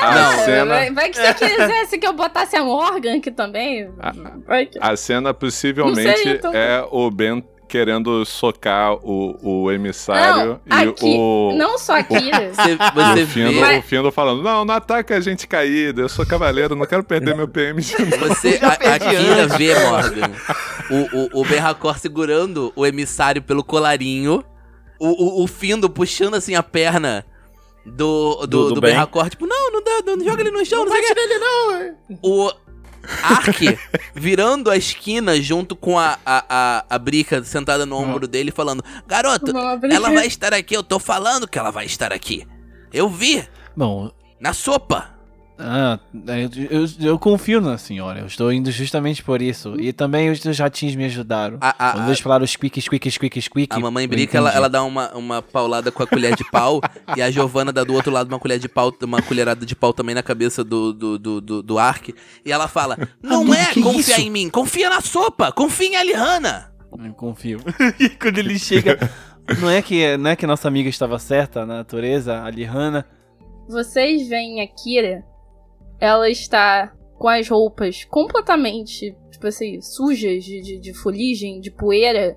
a lá, cena- vai- que você quisesse que eu botasse a Morgan aqui também. Ah, Vai que- A cena possivelmente Não sei, então. é o Ben querendo socar o, o emissário Não, e aqui- o. Não só a Kira. Você, você o Findo, vê. o Findo falando, não, não ataca a gente caída, eu sou cavaleiro, não quero perder meu PM de novo. Você, a, a Kira vê, Morgan, o, o, o Ben Hakor segurando o emissário pelo colarinho, o, o, o Findo puxando assim a perna do, do, Do- do, do. Hakor, tipo, não, não, dá, não joga ele no chão, não, sei o quê. O Ark virando a esquina junto com a, a, a, a Brica sentada no ombro dele, falando: Garoto, ela vai estar aqui, eu tô falando que ela vai estar aqui. Eu vi, Bom, na sopa. Ah, eu, eu, eu confio na senhora. Eu estou indo justamente por isso. E também os dos ratinhos me ajudaram. A, a, Quando eles falaram squeak, squeak, squeak, squeak. a mamãe eu Brica, ela, ela dá uma, uma paulada com a colher de pau e a Giovana dá do outro lado uma colher de pau, uma colherada de pau também na cabeça do, do, do, do, do Ark. E ela fala: Não Amigo, é que confiar isso? em mim, confia na sopa, confia em Alihana. Eu confio. e quando ele chega. Não é, que, não é que nossa amiga estava certa, a natureza, a Lihana. Vocês veem a Kira, ela está com as roupas completamente, tipo assim, sujas de, de, de fuligem, de poeira.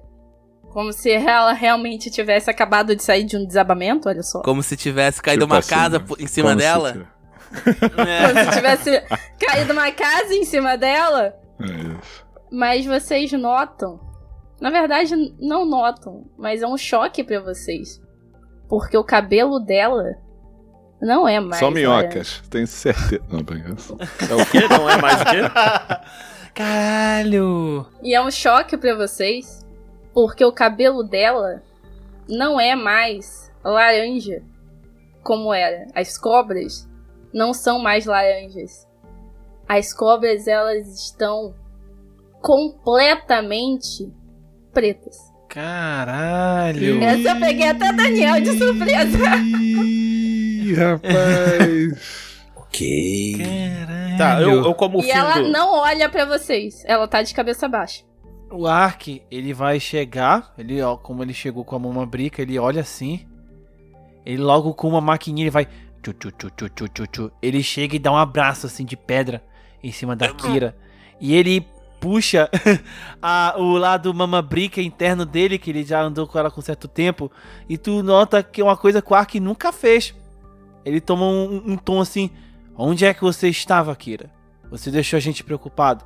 Como se ela realmente tivesse acabado de sair de um desabamento, olha só. Como se tivesse caído Tipo uma assim, casa né? em cima Como se dela. tivesse- Como se tivesse caído uma casa em cima dela. É isso. Mas vocês notam. Na verdade, não notam, mas é um choque pra vocês. Porque o cabelo dela não é mais. São laranja. minhocas, tenho certeza. Não, brincadeira. É o quê? Não é mais o quê? Caralho! E é um choque pra vocês, porque o cabelo dela não é mais laranja como era. As cobras não são mais laranjas. As cobras elas estão completamente pretas. Caralho! Essa eu peguei até Daniel de surpresa. Ih, rapaz. Ok. Caralho! Tá, eu, eu como E ela não olha pra vocês. Ela tá de cabeça baixa. O Ark, ele vai chegar, ele, ó, como ele chegou com a mão brica, ele olha assim. Ele logo com uma maquininha, ele vai. Tchu, tchu, tchu, tchu, tchu, tchu, tchu. Ele chega e dá um abraço assim de pedra em cima da Kira. E ele puxa a- o lado mamabrica interno dele, que ele já andou com ela com certo tempo. E tu nota que é uma coisa que o Ark nunca fez. Ele toma um, um tom assim: Onde é que você estava, Kira? Você deixou a gente preocupado.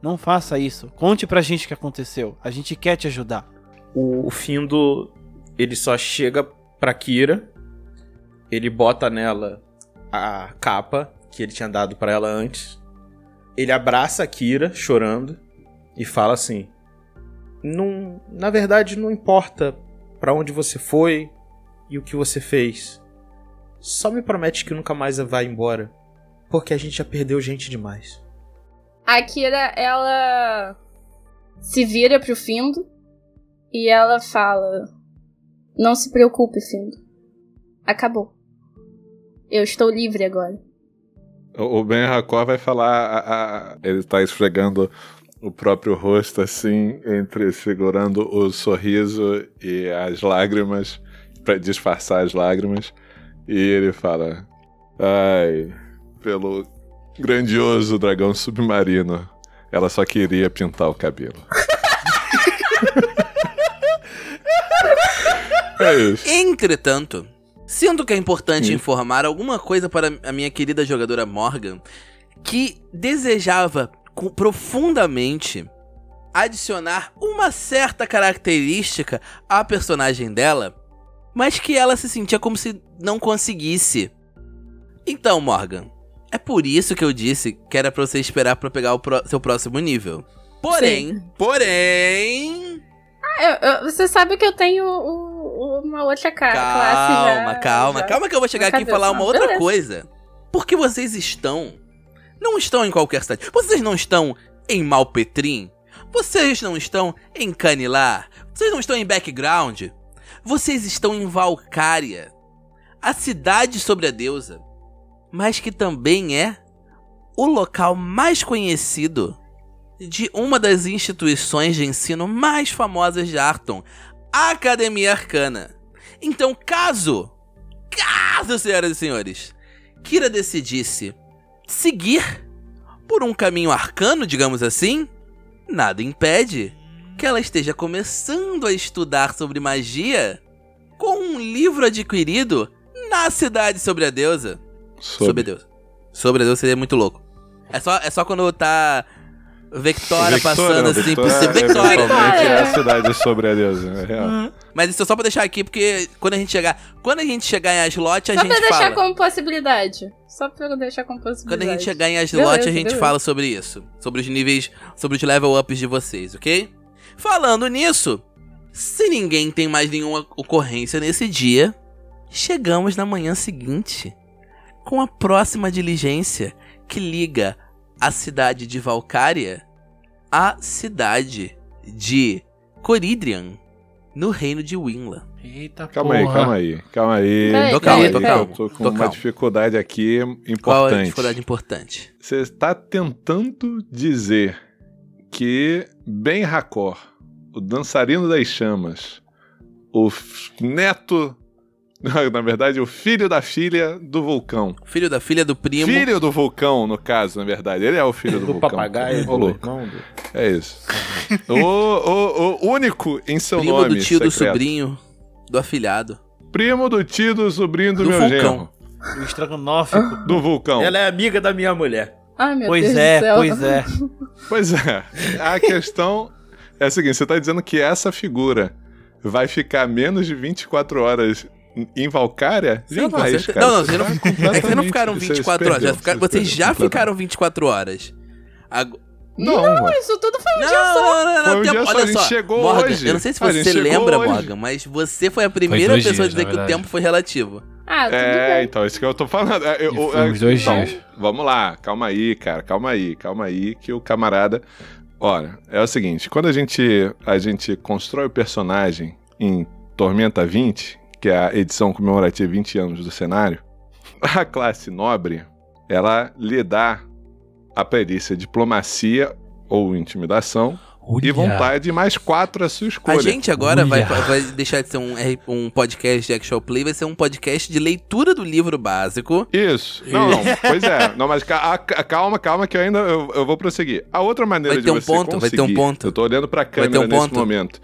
Não faça isso. Conte pra gente o que aconteceu. A gente quer te ajudar. O, Findo, ele só chega pra Kira, ele bota nela a capa que ele tinha dado pra ela antes, ele abraça a Kira, chorando, e fala assim: não, Na verdade, não importa pra onde você foi e o que você fez. Só me promete que nunca mais vai embora, porque a gente já perdeu gente demais. A Kira, ela se vira pro Findo e ela fala: Não se preocupe, Findo. Acabou. Eu estou livre agora. O Ben Hakor vai falar. a- a- ele tá esfregando o próprio rosto, assim, entre segurando o sorriso e as lágrimas, pra disfarçar as lágrimas. E ele fala: Ai, pelo grandioso dragão submarino, ela só queria pintar o cabelo. é isso. Entretanto, sinto que é importante informar alguma coisa para a minha querida jogadora Morgan, que desejava profundamente adicionar uma certa característica à personagem dela, mas que ela se sentia como se não conseguisse. Então, Morgan, é por isso que eu disse que era pra você esperar pra pegar o seu próximo nível. Porém, porém, Eu- eu- você sabe que eu tenho o- o- uma outra ca- classe já. Calma, calma, já. calma que eu vou chegar aqui e falar uma outra Beleza. coisa. Porque vocês estão. Não estão em qualquer cidade. Vocês não estão em Malpetrim. Vocês não estão em Canilar. Vocês não estão em Background. Vocês estão em Valcária. A cidade sobre a deusa. Mas que também é o local mais conhecido de uma das instituições de ensino mais famosas de Arton, a Academia Arcana. Então, caso, caso, senhoras e senhores, Kira decidisse seguir por um caminho arcano, digamos assim, nada impede que ela esteja começando a estudar sobre magia com um livro adquirido na cidade sobre a deusa. Sobre, a deusa. Sobre a deusa seria muito louco. É só, é só quando tá Vectora, passando assim por cima. Victoria, Victoria! eventualmente, é a cidade sobre a deusa, é real. Mas isso é só pra deixar aqui, porque quando a gente chegar. Quando a gente chegar em Aslot, a Só gente pra deixar fala. como possibilidade. Só pra deixar como Quando possibilidade. a gente chegar em Aslot, a gente beleza. fala sobre isso. Sobre os níveis. Sobre os level ups de vocês, ok? Falando nisso, se ninguém tem mais nenhuma ocorrência nesse dia, chegamos na manhã seguinte com a próxima diligência que liga a cidade de Valkyria à cidade de Coridrian, no reino de Winla. Eita Calma aí, porra. calma aí, calma aí. Peraí, Tô calma aí, tô Eu tô com tô uma calmo. dificuldade aqui Qual é a importante. dificuldade importante? Você está tentando dizer que Ben Hakor, o dançarino das chamas, o neto, na verdade, o filho da filha do vulcão. Filho da filha do primo. Filho do vulcão, no caso, na verdade. Ele é o filho do, Do vulcão. papagaio, Ô, do louco. do... É isso. o, o, o único em seu primo nome do tio do secreto. sobrinho do afilhado. Primo do tio do sobrinho do, Do meu vulcão. genro. O estrogonófico. Do vulcão. Ela é amiga da minha mulher. Ai, meu Pois Deus é, do céu. pois é. Pois é. A questão é a seguinte: você tá dizendo que essa figura vai ficar menos de 24 horas em Valkyria? Sim, Jamais, cara. Não, não, Você vocês não, é vocês não ficaram você 24 horas. perdeu, já ficaram- você vocês já ficaram 24 horas. Ag- Não, mano. Isso tudo foi um Não, dia só. não, não, não, Foi um tempo- dia só, olha a gente só. chegou Morgan, hoje. eu não sei se A você lembra, hoje. Morgan, mas você foi a primeira pessoa a dias, dizer na que o tempo foi relativo. Ah, tudo É, bem. então, isso que eu tô falando. É, eu- E uns dois então, dias. Vamos lá, calma aí, cara, calma aí, calma aí, que o camarada. Olha, é o seguinte: quando a gente, a gente constrói o personagem em Tormenta 20, que é a edição comemorativa 20 anos do cenário, a classe nobre ela lhe dá a perícia diplomacia ou intimidação e Olha. vontade mais quatro à sua escolha. A gente agora vai, vai deixar de ser um, um podcast de Actual Play, vai ser um podcast de leitura do livro básico. Isso. Não, não. Pois é. Não, mas ca- a- ca- calma, calma, que eu ainda eu, eu vou prosseguir. A outra maneira Vai de ter um você ponto, vai ter um conseguir- ponto. Eu tô olhando pra ter câmera um nesse momento.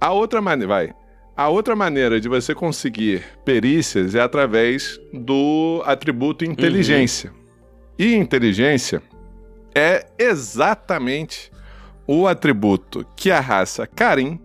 A outra maneira, vai. A outra maneira de você conseguir perícias é através do atributo Uhum. inteligência. E inteligência é exatamente o atributo que a raça Karim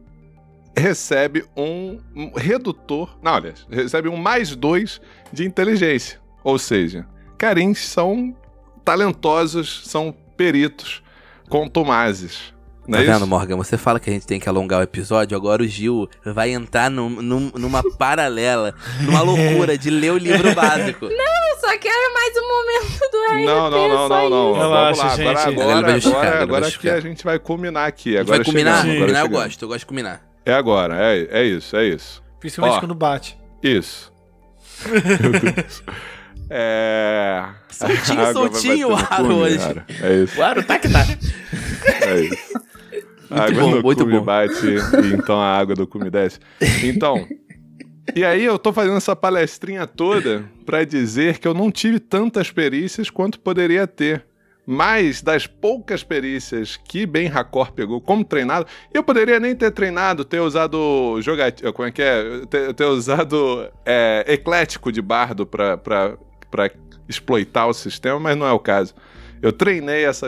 recebe um, redutor. Não, aliás, recebe um mais dois de inteligência. Ou seja, Karins são talentosos, são peritos, contumazes. Não Tá é vendo, isso? Morgan? Você fala que a gente tem que alongar o episódio, agora o Gil vai entrar num- num- numa paralela, numa loucura de ler o livro básico. Eu só quero mais um momento do RP. Não, não, não, não, não. Relaxa, Vamos lá, agora, gente. Agora agora, agora, agora que a gente vai culminar aqui. A gente Agora vai combinar? chegamos, agora Combinar eu gosto, eu gosto de combinar. É agora, é, é isso, é isso. Principalmente Ó. quando bate. Isso. É. Soltinho, soltinho o ar hoje. cara. É isso, Claro, tá que tá. é isso. A Muito água bom, no muito cume bom. bate e então a água do cume desce. Então. E aí eu tô fazendo essa palestrinha toda pra dizer que eu não tive tantas perícias quanto poderia ter. Mas das poucas perícias que Ben Hakor pegou como treinado, eu poderia nem ter treinado, ter usado jogat... Como é que é? Ter, ter usado é, eclético de bardo pra, pra, pra exploitar o sistema, mas não é o caso. Eu treinei essa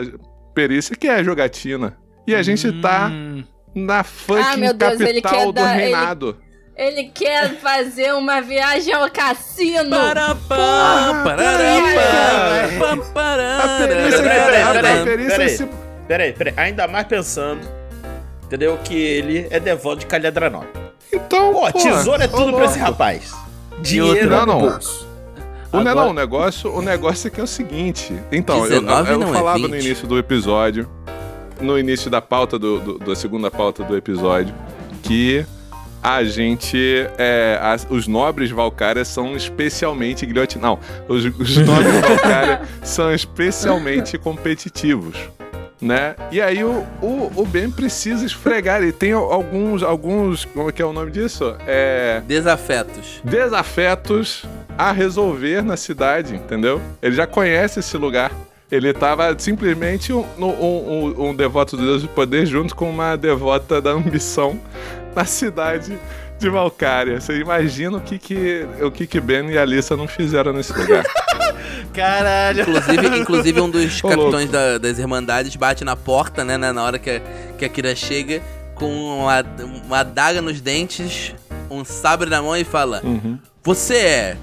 perícia que é a jogatina. E a gente tá Hum, na fucking Ah, meu Deus, ele capital quer do dar- ele- reinado. Ele quer fazer uma viagem ao cassino. Parapá. A perícia, Peraí, peraí, a peraí, perícia peraí. se Peraí, peraí. Ainda mais pensando, entendeu? Que ele é devoto de Calhadranópolis. Então, Pô, pô, tesouro é tudo pra esse rapaz. Dinheiro Não, no não. bolso. O, Agora- não, o negócio, o negócio é que é o seguinte. Então, eu- 19 eu, eu não é falava no 20. início do episódio, no início da pauta do, do- da segunda pauta do episódio, que a gente, é, as- os nobres Valkyria são especialmente guilhotinados. Não, os, os nobres Valkyria são especialmente competitivos. Né? E aí o, o, o Ben precisa esfregar. Ele tem alguns, alguns. Como é que é o nome disso? É Desafetos. desafetos a resolver na cidade, entendeu? Ele já conhece esse lugar. Ele tava simplesmente um, um, um- um devoto do Deus do Poder junto com uma devota da ambição na cidade de Valkyria. Você imagina o que que, o que, que Ben e Alissa não fizeram nesse lugar. Caralho. Inclusive, inclusive um dos Ô, capitões da- das Irmandades bate na porta, né, na na hora que a, que a Kira chega com uma, uma adaga nos dentes, um sabre na mão e fala: Uhum. Você é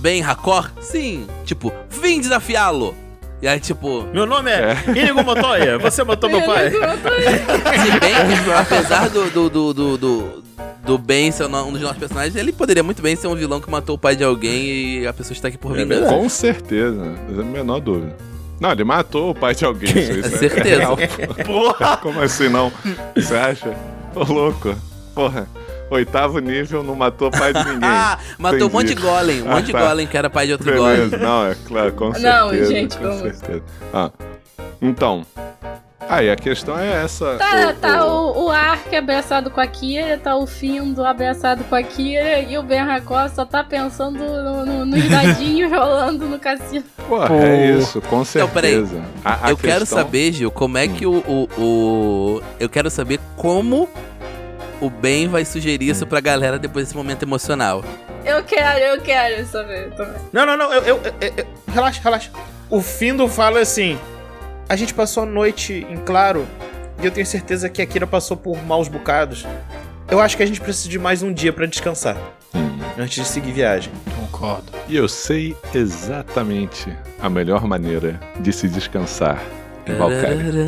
Ben Hakor? Sim. Tipo, vim desafiá-lo. E aí, tipo, Meu nome é Inigo Montoya, você matou meu pai. se bem, apesar do, do, do, do, do, do Ben ser um dos nossos personagens, ele poderia muito bem ser um vilão que matou o pai de alguém e a pessoa está aqui por vingança. Com certeza, sem a menor dúvida. Não, ele matou o pai de alguém. Isso, isso é Certeza. real, pô. Porra! Como assim não? Você acha? Ô louco. Porra. Oitavo nível não matou pai de ninguém. Ah, matou um monte de Entendi. golem. Um monte de Ah, tá. golem que era pai de outro golem. Beleza, não, é claro, com certeza. Não, gente, com vamos. certeza. Ah, então. Aí a questão é essa. Tá, o- tá o- o, o Ark abraçado com a Kira, tá o Findo abraçado com a Kira e o Ben Hakor só tá pensando no, no, nos dadinhos rolando no cassino. Porra, é isso, com Então, peraí. certeza. A- a eu quero questão- saber, Gil, como é que o, o, o- Eu quero saber como o Ben vai sugerir isso pra galera depois desse momento emocional. Eu quero, eu quero saber também. Não, não, não, eu, eu- eu- eu- relaxa, relaxa. O Findo fala assim: a gente passou a noite em claro e eu tenho certeza que a Kira passou por maus bocados. Eu acho que a gente precisa de mais um dia pra descansar Hum. antes de seguir viagem. Concordo. E eu sei exatamente a melhor maneira de se descansar em Valkyria.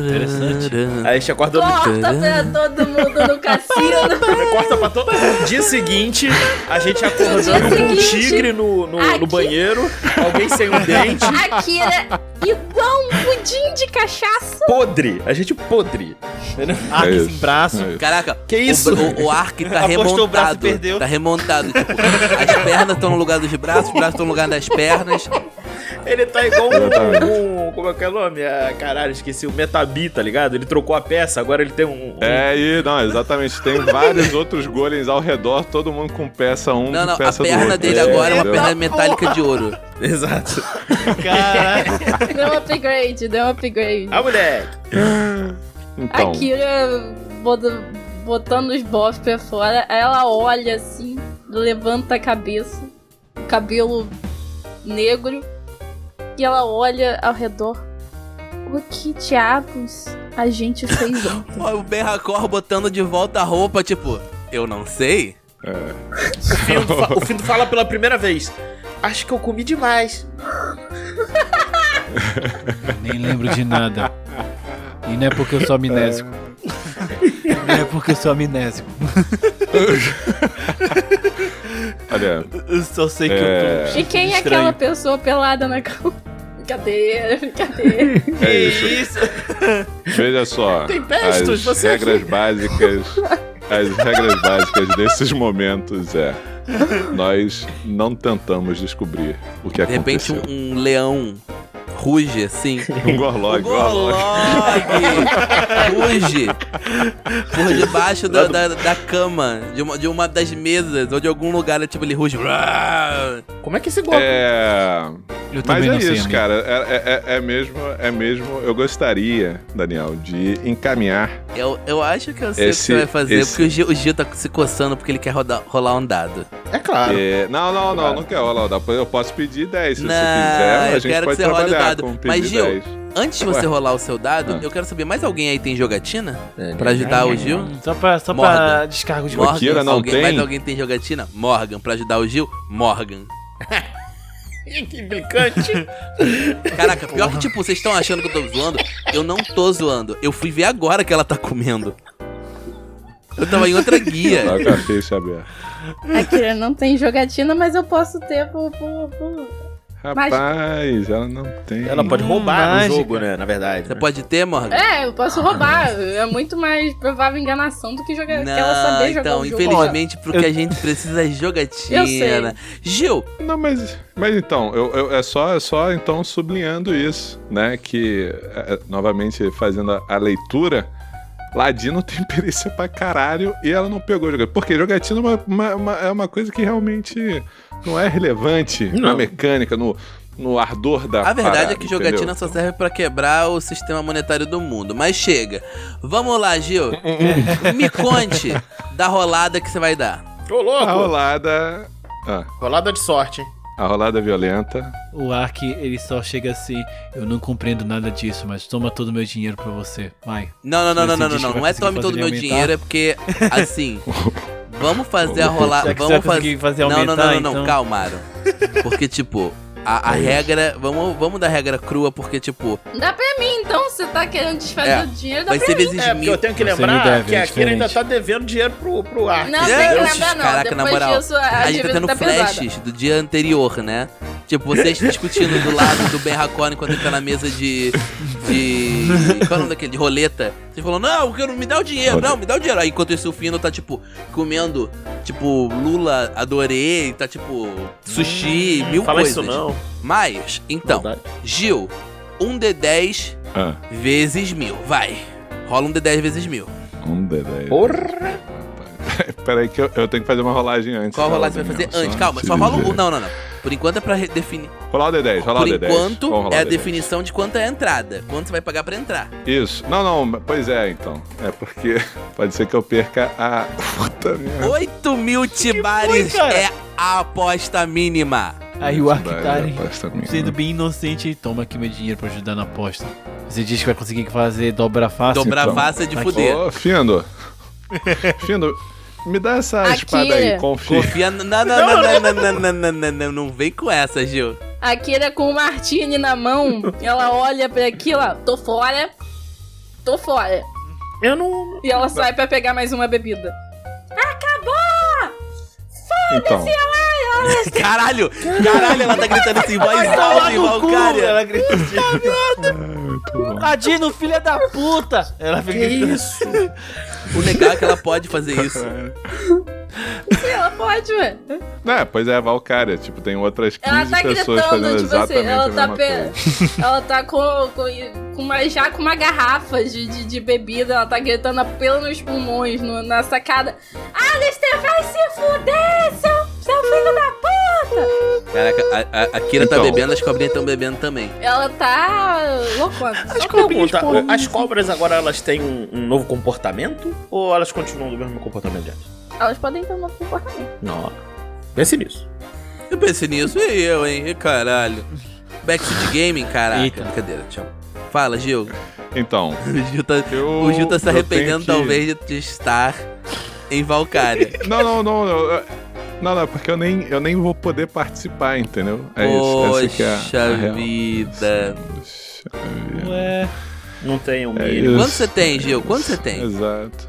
interessante. Aí a gente acorda no Corta pra todo mundo no cassino. Corta pra todo. Dia seguinte, a gente acordando Dia com um seguinte, tigre no, no, aqui- no banheiro, alguém sem um dente, A Kira igual um pudim de cachaça. podre. A gente podre. Ark isso. sem braço. É. Caraca, Que o isso? O, o Ark tá Apostou o braço remontado. perdeu. Tá remontado. Tipo, as pernas estão no lugar dos braços, os braços estão no lugar das pernas. Ele tá igual um, um. Como é que é o nome? Ah, caralho, esqueci. O Metabi, tá ligado? Ele trocou a peça, agora ele tem um. um- É, e não, exatamente. Tem vários outros golems ao redor, todo mundo com peça um, Não, não, a peça do perna outro. dele agora é uma perna metálica de ouro. Exato. Caralho. Deu um upgrade, deu um upgrade. Ah, moleque. Então, A Kira bota- botando os bofs pra fora, ela olha assim, levanta a cabeça, cabelo negro, e ela olha ao redor. O que diabos a gente fez ontem? O Ben Hakor botando de volta a roupa, tipo, eu não sei. O Findo, fa- o Findo fala pela primeira vez. Acho que eu comi demais. Nem lembro de nada. E não é porque eu sou amnésico. Não é porque eu sou amnésico. olha, Eu só sei que É. eu tô. E quem é aquela pessoa pelada na cama? Brincadeira, brincadeira. é isso. Isso. Veja só, Tem pestos, as você regras básicas, as regras básicas desses momentos é nós não tentamos descobrir o que De repente aconteceu. um, um leão ruge assim. Um gorlog, gorlog. Ruge por debaixo da, da, da cama, de uma, de uma das mesas, ou de algum lugar, tipo, ele ruge. Como é que esse golpe? É, Eu mas é não sei, isso, amigo. cara. É, é- é mesmo, é mesmo. Eu gostaria, Daniel, de encaminhar. Eu, eu acho que eu sei o que Esse- você vai fazer, esse- porque o Gil, o Gil tá se coçando porque ele quer rodar- rolar um dado. É claro. é, não, não, não, não quero rolar. dá pra- Eu posso pedir 10 se Não, você quiser. A eu gente quero pode que você role o dado. Mas, Gil, 10. Antes de você Ué. rolar o seu dado, Ah. eu quero saber, mais alguém aí tem jogatina? É, Pra ajudar o Gil? Só pra, só Morgan. pra descargo de Morgan, Kira não alguém, tem? mais alguém tem jogatina? Morgan. Pra ajudar o Gil? Morgan. Que implicante. Caraca, pior que, tipo, vocês estão achando que eu tô zoando? Eu não tô zoando. Eu fui ver agora que ela tá comendo. Eu tava em outra guia. Tá com a ficha aberta. A Kira não tem jogatina, mas eu posso ter por. por, por... Rapaz, ela não tem. Ela pode Hum, roubar mágica. no jogo, né? Na verdade. Você né? pode ter, Morgan? É, eu posso roubar. É muito mais provável enganação do que, jogar, que ela saber jogar então, o jogo. infelizmente, pro que a gente precisa é jogatina. Eu sei. Gil, Não, mas, mas então, eu, eu- é, só, é só então sublinhando isso, né? Que, é, novamente, fazendo a, a leitura, Ladino tem perícia pra caralho e ela não pegou jogatina. Porque jogatina é uma, uma- uma- é uma coisa que realmente não é relevante na Não. mecânica, no, no ardor da a verdade parada, é que jogatina entendeu? só serve pra quebrar o sistema monetário do mundo. Mas chega. Vamos lá, Gil. Me conte da rolada que você vai dar. Ô, louco. A rolada... Ah, Rolada de sorte, hein? A rolada é violenta. O Ark, ele só chega assim, eu não compreendo nada disso, mas toma todo o meu dinheiro pra você. Vai. Não, não, não, não, não, não, não. Não é tome todo o meu aumentar? dinheiro, é porque, assim. Vamos fazer a você Vamos fazer. fazer Não, não, aumentar, não, não, não, então? calma, Aaron. Porque, tipo, a, a regra. Vamos, vamos dar regra crua, porque, tipo, Dá pra mim, então. Você tá querendo desfazer É, o dinheiro, dá vai pra ser mim. É, porque eu tenho que Você lembrar me deve, que é a Kira ainda tá devendo dinheiro pro, pro Ark. Não, tem que É, lembrar, não. Caraca, na Depois moral. disso, a, A gente tá tendo tá pesada. flashes do dia anterior, né? Tipo, vocês discutindo do lado do Ben Hakone enquanto ele tá na mesa de. de. Qual é o nome daquele? De roleta. Vocês falam, não, porque não me dá o dinheiro, não, me dá o dinheiro. Aí enquanto isso o Fino tá, tipo, comendo, tipo, Lula, adorei, tá, tipo, sushi, mil Fala coisas. isso não. Mas, então, Maldade. Gil, um D10 Ah, vezes mil, vai. Rola um D10 vezes mil. um D10. Porra! Peraí que eu, eu tenho que fazer uma rolagem antes. Qual rolagem você vai fazer antes? Calma, só rola um. Não, não, não. Por enquanto é pra definir. Rolar o D10, rolar Por o D10. enquanto Vamos rolar é a o D10. definição de quanto é a entrada. Quanto você vai pagar pra entrar. Isso. Não, não, pois é, então. É porque pode ser que eu perca a. Puta merda. 8 mil tibares cara? é a aposta mínima. Aí o Ark Vai, tá sendo bem inocente, toma aqui meu dinheiro pra ajudar na aposta. Você diz que vai conseguir fazer dobra fácil? Dobrar então. fácil é de Aqui. fuder. Ô, Findo. Findo, me dá essa Aqui. espada aí, confia. Confia. Não, não, não, não, não, não, não, não, não, não, não vem com essa, Gil. A Kira com o Martini na mão, ela olha pra aquilo, ó, tô fora, tô fora. Eu não. E ela sai pra pegar mais uma bebida. Então, Caralho! Caralho, ela tá gritando assim, voz alta Valkyria. Ela grita assim. Muito. Adino, filha da puta! Ela fica gritando. isso? O legal é que ela pode fazer isso. Sim, ela pode, ué. É, pois é, a Valkyria. Tipo, tem outras 15 Ela tá pessoas gritando, fazendo tipo assim, exatamente ela a tá, mesma pe... coisa. ela tá com, com, com uma, já com uma garrafa de, de, de bebida, ela tá gritando a pelo nos pulmões no- na sacada. Alistair, vai se fuder, seu, seu filho da puta! Caraca, a, a, a Kira tá Então. bebendo, as cobrinhas estão bebendo também. Ela tá loucona. Pergunta, as cobras agora elas têm um, um novo comportamento? Ou elas continuam do mesmo comportamento de antes? Elas podem ter um novo comportamento. Não. Pense nisso. Eu pensei nisso, e eu, hein? E caralho. Backseat Gaming, caraca. Eita. Brincadeira, tchau. Fala, Gil. Então, O Gil tá, eu. o Gil tá se arrependendo, que- talvez, de- estar em Valkyria. Não, não, não. eu- Não, não, porque eu nem, eu nem vou poder participar, entendeu? É isso. Essa que é a- Poxa a real. vida. Poxa vida. Ué. Não tem um É mínimo. isso. Quanto você tem, Gil? Quanto você tem? Exato.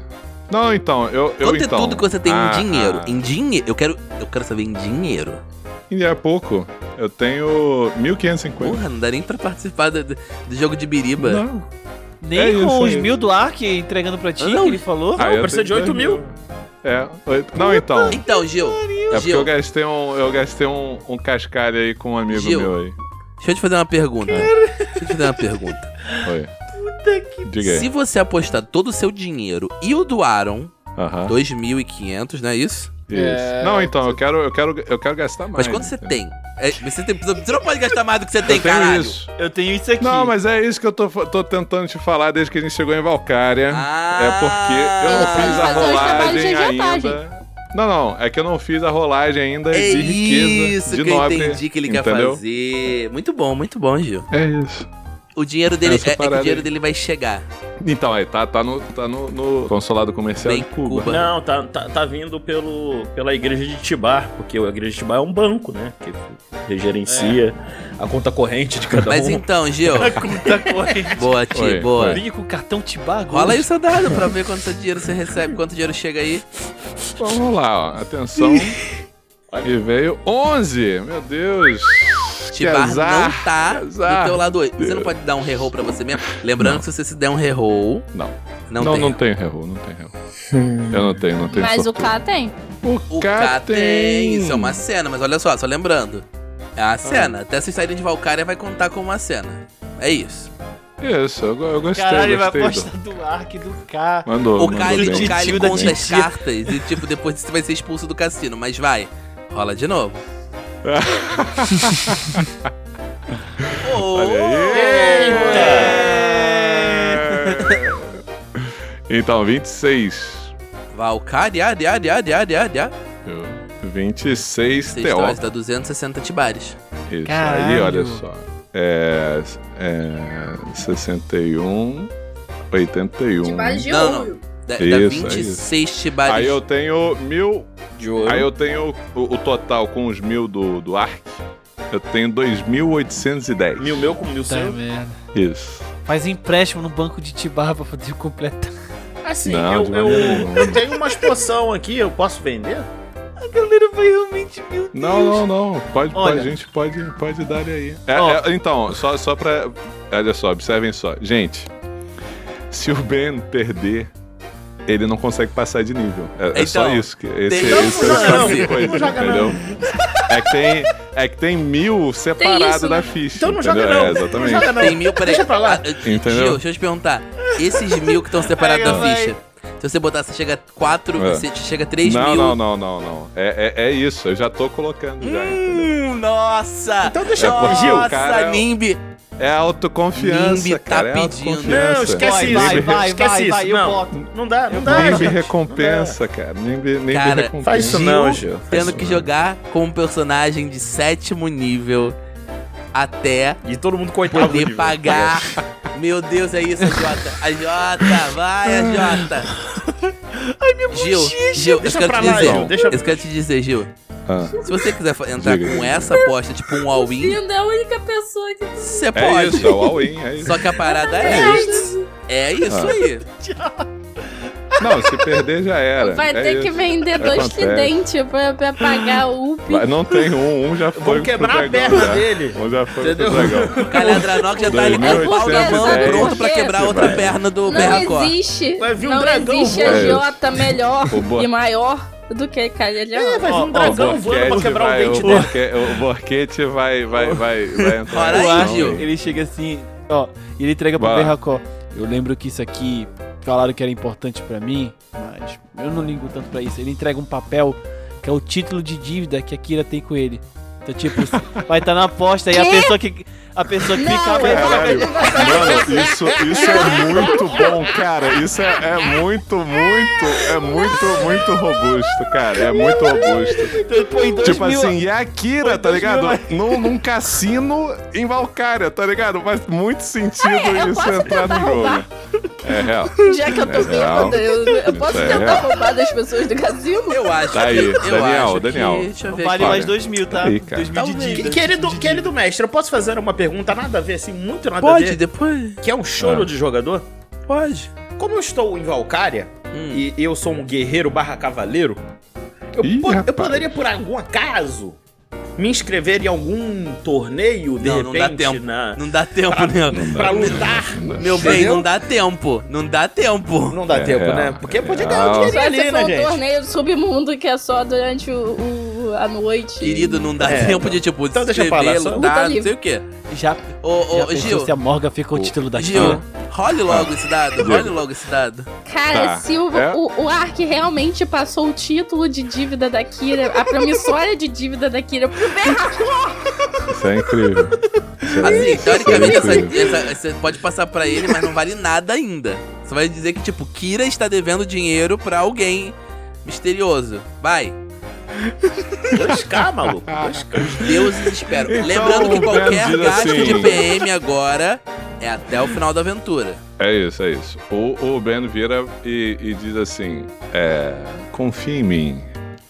Não, então, eu. eu Quanto então, é tudo que você tem ah, em dinheiro? ah, Em dinheiro? Eu quero, eu quero saber em dinheiro. Em é pouco. Eu tenho 1.550. Porra, não dá nem pra participar do, do- jogo de biriba. Não. Nem É isso com os aí. mil do Ark entregando pra ti, Não. que ele falou. Ah, eu precisa de 8 dois mil. É, não, então. Então, Gil, É porque Gil, eu gastei um, eu gastei um, um cascalho aí com um amigo Gil. meu aí. deixa eu te fazer uma pergunta. Deixa eu te fazer uma pergunta. Oi. Diga aí. Se você apostar todo o seu dinheiro e o do Aaron, Aham. 2.500, não é isso? Isso. É, Não, então, eu quero, eu quero, eu quero gastar mais. Mas quanto você entendeu? tem? É, você, tem você não pode gastar mais do que você tem, Eu tenho caralho. isso. Eu tenho isso aqui. Não, mas é isso que eu tô, tô tentando te falar desde que a gente chegou em Valkyria. Ah, é porque eu não fiz a rolagem ainda. Não, não, é que eu não fiz a rolagem ainda É de riqueza, isso de que eu nobre. entendi que ele quer entendeu? fazer. Muito bom, muito bom, Gil. É isso. O dinheiro dele, é, é o dinheiro dele vai chegar. Então, aí, tá, tá, no, tá no, no consulado comercial Bem de Cuba. Cuba. Não, tá, tá, tá vindo pelo, pela igreja de Tibar, porque a igreja de Tibar é um banco, né? Que gerencia a conta corrente de cada Mas um. então, Gil. Conta corrente. boa, Ti, Oi, boa. Liga com o cartão Tibago. Rola aí o seu dado pra ver quanto dinheiro você recebe, quanto dinheiro chega aí. Vamos lá, ó. Atenção. e veio 11. Meu Deus. Que Tibar azar, não tá azar. do teu lado hoje. Você não pode dar um reroll pra você mesmo. Lembrando que se você se der um reroll, Não. não, Não, tem. não tem reroll, não tem reroll. Eu não tenho, não tenho Mas o sortudo. K tem. O K tem. Isso é uma cena, mas olha só, só lembrando. É Ah. a cena. Até vocês saírem de Valkyria vai contar como uma cena. É isso. Isso, eu, eu gostei, Caralho, ele vai apostar do Ark e do K. do- Mandou, O mandou K, ele, o K, ele conta as cartas e, tipo, depois você vai ser expulso do cassino. Mas vai. Rola de novo oh, Olha aí. Eita! Então, 26. Valcária, aria, aria, aria, aria, aria. 26 TO. dá 260 tibares. Isso Caralho. aí, olha só. É, é 61, 81. Tibares de um. ouro. Dá, dá Isso, é 26 tibares. Aí eu tenho mil. De ouro. Aí eu tenho o, o total com os mil do, do Ark. Eu tenho 2.810. Mil meu com mil Tá seu. merda. Isso. Faz empréstimo no banco de Tibar pra poder completar. Assim, Não, eu, eu, eu tenho umas poção aqui, eu posso vender? A galera vai realmente, meu Deus. Não, não, não. Pode, Olha. pode, a gente pode, pode dar aí. É, é, então, só, só pra. Olha só, observem só. Gente, se o Ben perder, ele não consegue passar de nível. É, é só Então, isso. Que esse, tem- esse Não, é não não, coisa, Não joga entendeu? É que tem, é que tem mil separado isso, da né? ficha. Então não entendeu? joga não. É, Não exatamente. joga não. Tem mil, peraí. Deixa pra lá. Ah, Entendeu? Gil, deixa eu te perguntar. Esses mil que estão separados da vai. ficha, se você botar, você chega a 4, É. você chega a 3 Não, mil. não, não, não, não. É, é, é isso, eu já tô colocando já, entendeu? Hum, nossa! Então deixa É porque Nossa, o cara é Nimbi! É autoconfiança, Nimbi tá cara. é pedindo. autoconfiança. Não, esquece Vai, isso. vai, vai, esquece vai, isso. vai, eu não, boto. não dá, não Eu dá. Nimbi recompensa, cara. Nimbi, Nimbi Cara, recompensa. Faz isso Gil não, Gil. Tendo que jogar com um personagem de sétimo nível até E todo mundo coitado. do poder nível. pagar. Meu Deus, é isso, Jota. A Jota, vai, a Jota. Ai, minha Gil, Gil, eu Deixa quero pra te lá, dizer, Gil, deixa- eu quero te dizer, Gil. Ah, Se você quiser entrar Diga. com essa aposta, tipo um all-in, Linda, é a única pessoa que. você é pode. isso, é o all-in, é isso. Só que a parada é isso. É isso Ah. aí. Não, se perder já era. Vai é ter isso. que vender dois Acontece. tridentes pra, pra pagar o UP. Não tem um, um já foi Vamos quebrar pro a perna já. dele. Um já foi Entendeu? pro dragão. O já tá ali com o pau na mão, 2810. pronto pra quebrar a outra Vai. perna do Não Berracó. existe. Vai vir um não dragão existe voando. a Jota melhor O e maior do que Calhadranok. É, vai vir um dragão O voando pra Borquete quebrar o vai- dente o dele. Borque- O Borquete vai, vai, vai, vai entrar. Eu aí, Gil. ele chega assim, ó, e ele entrega pro. Berracó. Eu lembro que isso aqui falaram que era importante pra mim, mas eu não ligo tanto pra isso. Ele entrega um papel que é o título de dívida que a Kira tem com ele. Então, tipo, vai estar na aposta e a pessoa que a pessoa que Não, ficar eu- Caralho, mano, isso, isso é muito bom, cara. Isso é, é muito, muito, é muito, muito robusto, cara. É muito robusto. Então, Tipo mil- assim, e a Akira, tá ligado? Num, num cassino em Valkyria, tá ligado? Faz muito sentido É, isso entrar no jogo. É real. Já que eu tô É real. bêbada, eu, eu posso é tentar real. roubar das pessoas do cassino? Eu acho Tá aí, que, eu Daniel, acho que- Daniel. deixa eu ver Vale aqui. mais dois mil, tá? Aí, cara. Dois mil de Talvez. dívida. Querido, querido mestre, eu posso fazer uma pergunta nada a ver, assim, muito nada a Pode, ver? depois. Que é um choro Ah. de jogador? Pode. Como eu estou em Valkyria Hum. e eu sou um guerreiro barra cavaleiro, eu, Ih, po- eu rapaz. poderia, por algum acaso, me inscrever em algum torneio, de Não, não repente, dá tempo. na... Não dá tempo, Pra- né? pra lutar. Meu bem, não dá tempo. Não dá tempo. Não dá É tempo, né? Porque é real. ganhar um dinheirinho ali, né, um gente? torneio do submundo que é só durante o, o- a noite. Querido, não dá É, tempo de, tipo, Então deixa eu falar, só- lutar, Luta não sei o quê. Já, Ô, ô, Gil, se a Morgan fica o título da Gil, Kira? role logo esse dado, role logo esse dado. Cara, Tá. se o, É? o, o Ark realmente passou o título de dívida da Kira, a promissória de dívida da Kira pro Berracó, Isso é incrível. Isso é- Assim, isso teoricamente, é essa, incrível. essa- você pode passar pra ele, mas não vale nada ainda. Você vai dizer que, tipo, Kira está devendo dinheiro pra alguém misterioso. Vai. 2K, maluco. 2K. Os deuses esperam. Então, Lembrando que qualquer gasto assim- de PM agora é até o final da aventura. É isso, é isso. O, o Ben vira e, e diz assim: é, confia em mim.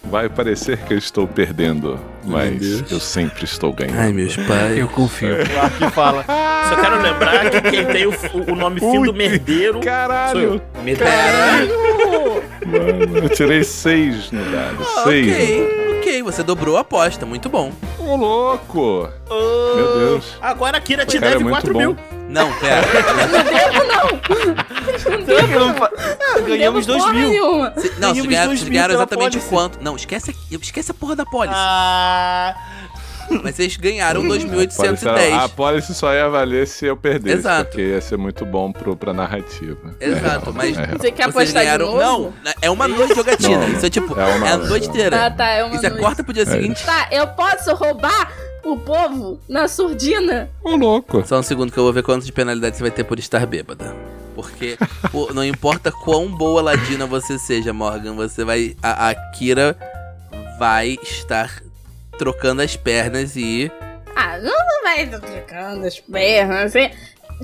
Vai parecer que eu estou perdendo, mas eu sempre estou ganhando. meus pais. Eu confio. O Ark fala. Só quero lembrar que quem tem o, o nome fim do merdeiro sou Caralho! eu. Merdeiro. Mano, eu tirei seis no dado. Seis. Ok, ok, você dobrou a aposta, muito bom. Ô, louco! Meu Deus. Agora a Kira te Cara, é deve muito 4 bom. mil. Não, pera. Ganhamos Devo dois porra mil. nenhuma. Cê- não, vocês Ganhamos ganharam, dois vocês mil ganharam exatamente quanto. Não, esquece, esquece a porra da pólice. Ah, Mas vocês ganharam Policy- 2.810. A policy só ia valer se eu perdesse, Exato. porque ia ser muito bom pro, pra narrativa. Exato, É, mas é. Você quer vocês apostar ganharam. de novo? Não, é uma noite jogatina. Não, Isso é tipo, é é, uma a noite. inteira. Ah, tá, é uma Isso é noite. corta pro dia seguinte. Tá, eu posso roubar o povo na surdina? Ô, louco. Só um segundo que eu vou ver quanto de penalidade você vai ter por estar bêbada. Porque pô, não importa quão boa ladina você seja, Morgan, você vai. A, a Kira vai estar trocando as pernas e. Ah, não, não vai trocando as pernas. assim.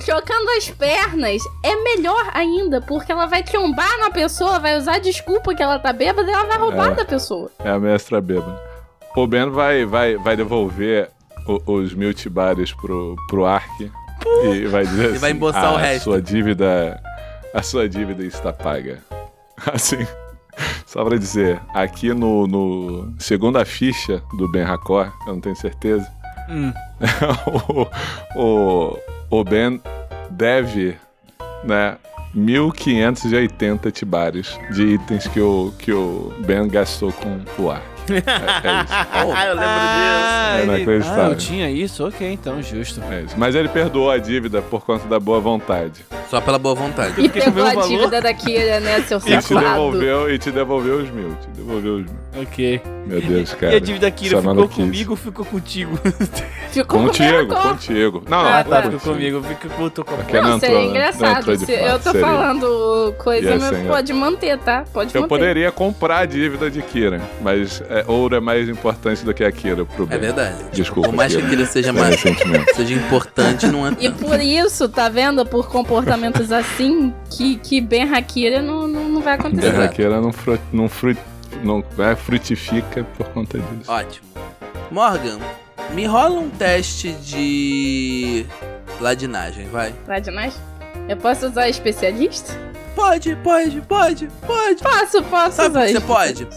Trocando as pernas é melhor ainda, porque ela vai trombar na pessoa, vai usar desculpa que ela tá bêbada e ela vai roubar É. da pessoa. É a mestra bêbada. O Ben vai, vai, vai devolver o- os mil tibares pro, pro Ark e vai dizer assim, vai embolsar "Ah, o a resto." Sua dívida, a sua dívida está paga. Assim, só pra dizer, aqui no, no segunda ficha do Ben Racor, eu não tenho certeza, Hum. o, o, o Ben deve, né, 1580 tibares de itens que o, que o Ben gastou com o Ark. É, é isso. Ah, eu lembro Ah, É ele- ah, eu tinha isso? Ok, então, justo. É isso. Mas ele perdoou a dívida por conta da boa vontade. Só pela boa vontade. E pegou o a dívida da Kira, né, seu E te safado? devolveu, e te devolveu os mil. Te devolveu os mil. Ok. Meu Deus, cara. e a dívida Kira Essa ficou maluquice. comigo ou ficou contigo? Ficou Contigo, contigo. Não, não, Ah, Ah, tá, ficou comigo. Fica com com Porque Não, não seria entrou, não engraçado. entrou de Se fato, eu tô seria. falando coisa, mas pode manter, tá? Pode Eu manter. poderia comprar a dívida de Kira, mas é, ouro é mais importante do que a Kira pro É verdade. Desculpa, Por mais que Kira. aquilo seja, É mais, ressentimento. seja importante, não é E por isso, tá vendo? Por assim, que, que Ben Hakira não, não, não vai acontecer. Exato. Berraqueira não, fru, não, fru, não é, frutifica por conta disso. Ótimo. Morgan, me rola um teste de ladinagem, vai. Demais? Eu posso usar especialista? Pode, pode, pode, pode. Posso, posso Sabe usar você pode?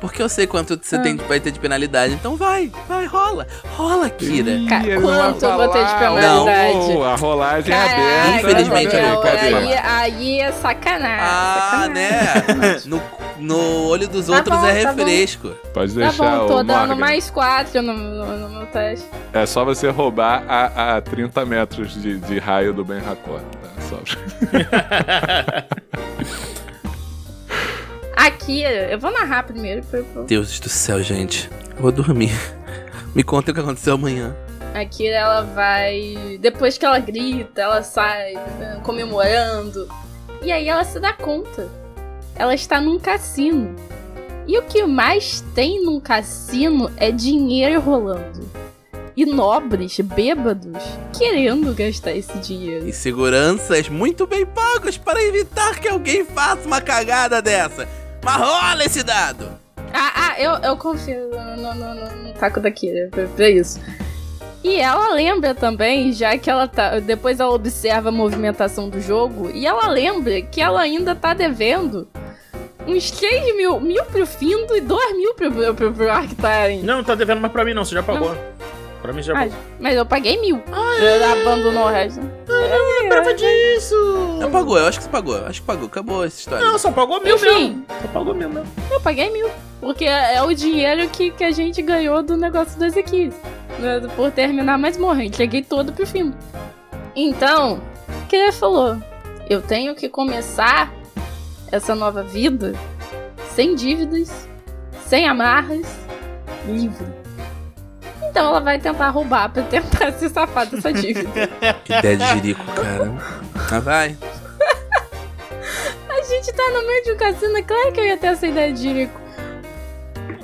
Porque eu sei quanto você Ah. tem, vai ter de penalidade. Então vai, vai, rola. Rola, Kira. Ih, quanto eu vou ter de penalidade? Não, a rolagem é Caraca, aberta. Infelizmente, não, pode peraí. aí, aí é sacanagem. Ah, sacanagem. né? No, no olho dos Tá outros bom, é tá refresco. Pode Tá deixar bom, tô o dando Morgan. mais quatro no, no, no meu teste. É só você roubar a, a 30 metros de, de raio do Ben Hakor. Tá? Só... Aqui, eu vou narrar primeiro. Pra, pra... Deus do céu, gente. Eu vou dormir. Me conta o que aconteceu amanhã. A Kira, ela vai. Depois que ela grita, ela sai né, comemorando. E aí ela se dá conta. Ela está num cassino. E o que mais tem num cassino é dinheiro rolando. E nobres, bêbados, querendo gastar esse dinheiro. E seguranças muito bem pagos para evitar que alguém faça uma cagada dessa. Mas rola esse dado. Ah, ah, eu, eu confio no, no, no- no taco da Kira pra, pra isso. E ela lembra também, já que ela tá. Depois ela observa a movimentação do jogo, e ela lembra que ela ainda tá devendo uns 3 mil, mil pro Findo e 2 mil pro, pro, pro, pro Arctaren. Não, não tá devendo mais pra mim não, você já pagou. Pra mim já Ah, pagou. mas eu paguei mil. Ela abandonou o resto. Lembrava disso! Não pagou, eu acho que você pagou. Acho que pagou. Acabou essa história. Não, só pagou mil Enfim. mesmo. Só pagou mil mesmo. Eu paguei mil. Porque é o dinheiro que, que a gente ganhou do negócio das equipes. né, Por terminar mais morra. Entreguei todo pro fim. Então, o que ele falou? Eu tenho que começar essa nova vida sem dívidas, sem amarras, livre. Então ela vai tentar roubar pra tentar se safar dessa dívida. Que ideia de jirico, cara. Mas vai. a gente tá no meio de um cassino, é claro que eu ia ter essa ideia de Jerico.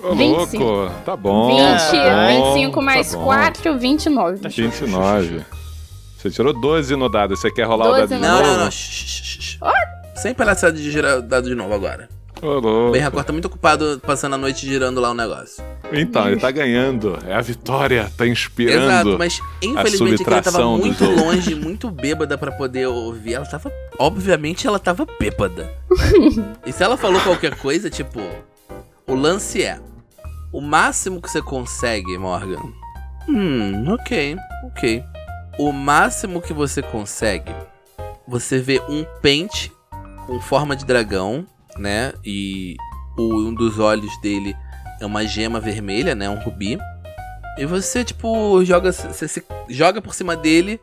Ô, 25. louco, tá bom. 20, tá bom, 25 mais tá bom. 4, 29. 29. Você tirou 12 no dado, você quer rolar 12 o dado de no Não, novo? não, não. Shh, shh, shh. Sem palhaçada de girar o dado de novo agora. Louco. O Ben Racor tá muito ocupado passando a noite girando lá o negócio. Então, ele tá ganhando. É a vitória, tá inspirando. Exato, mas infelizmente que ela tava muito longe, muito bêbada pra poder ouvir. Ela tava. Obviamente ela tava bêbada. e se ela falou qualquer coisa, tipo. O lance é. O máximo que você consegue, Morgan. Hum, ok, ok. O máximo que você consegue. Você vê um pente com forma de dragão, né? E o, um dos olhos dele é uma gema vermelha, né? Um rubi. E você, tipo, joga, você se joga por cima dele.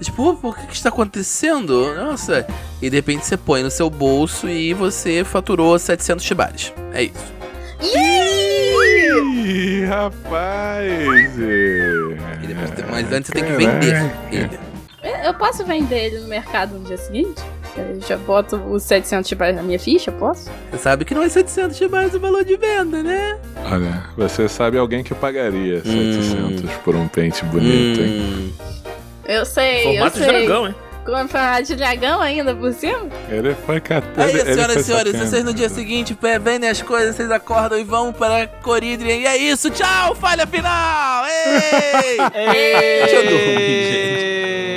Tipo, "Pô, o que, que está acontecendo? Nossa. E de repente você põe no seu bolso e você faturou 700 chibares. É isso. Ih, rapaz! E depois mas antes você tem que vender ele. Eu posso vender ele no mercado no dia seguinte? Eu já boto os 700 reais na minha ficha, posso? Você sabe que não é 700 mais o valor de venda, né? Olha, você sabe alguém que pagaria 700 por um pente bonito, hein? Hum, Eu sei, Formato eu de sei. dragão, hein? Com formato de dragão ainda por cima? Ele foi catando. Aí, ele senhoras e senhores, sacando. vocês no dia seguinte vendem as coisas, vocês acordam e vão para Coridrian. E é isso, tchau, falha final! Ei! Deixa eu dormir, gente.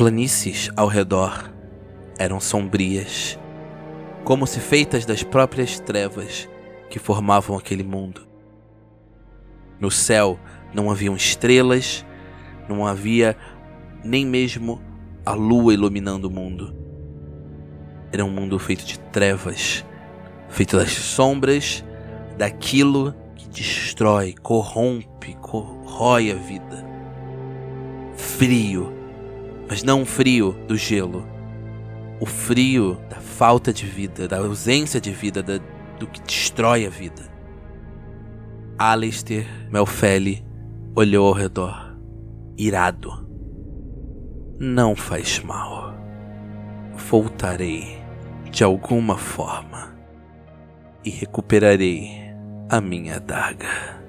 Planícies ao redor eram sombrias, como se feitas das próprias trevas que formavam aquele mundo. No céu não haviam estrelas, não havia nem mesmo a lua iluminando o mundo. Era um mundo feito de trevas, feito das sombras, daquilo que destrói, corrompe, corrói a vida. Frio, mas não o frio do gelo. O frio da falta de vida, da ausência de vida, da- do que destrói a vida. Alistair Melfeli olhou ao redor, irado. Não faz mal. Voltarei de alguma forma e recuperarei a minha adaga.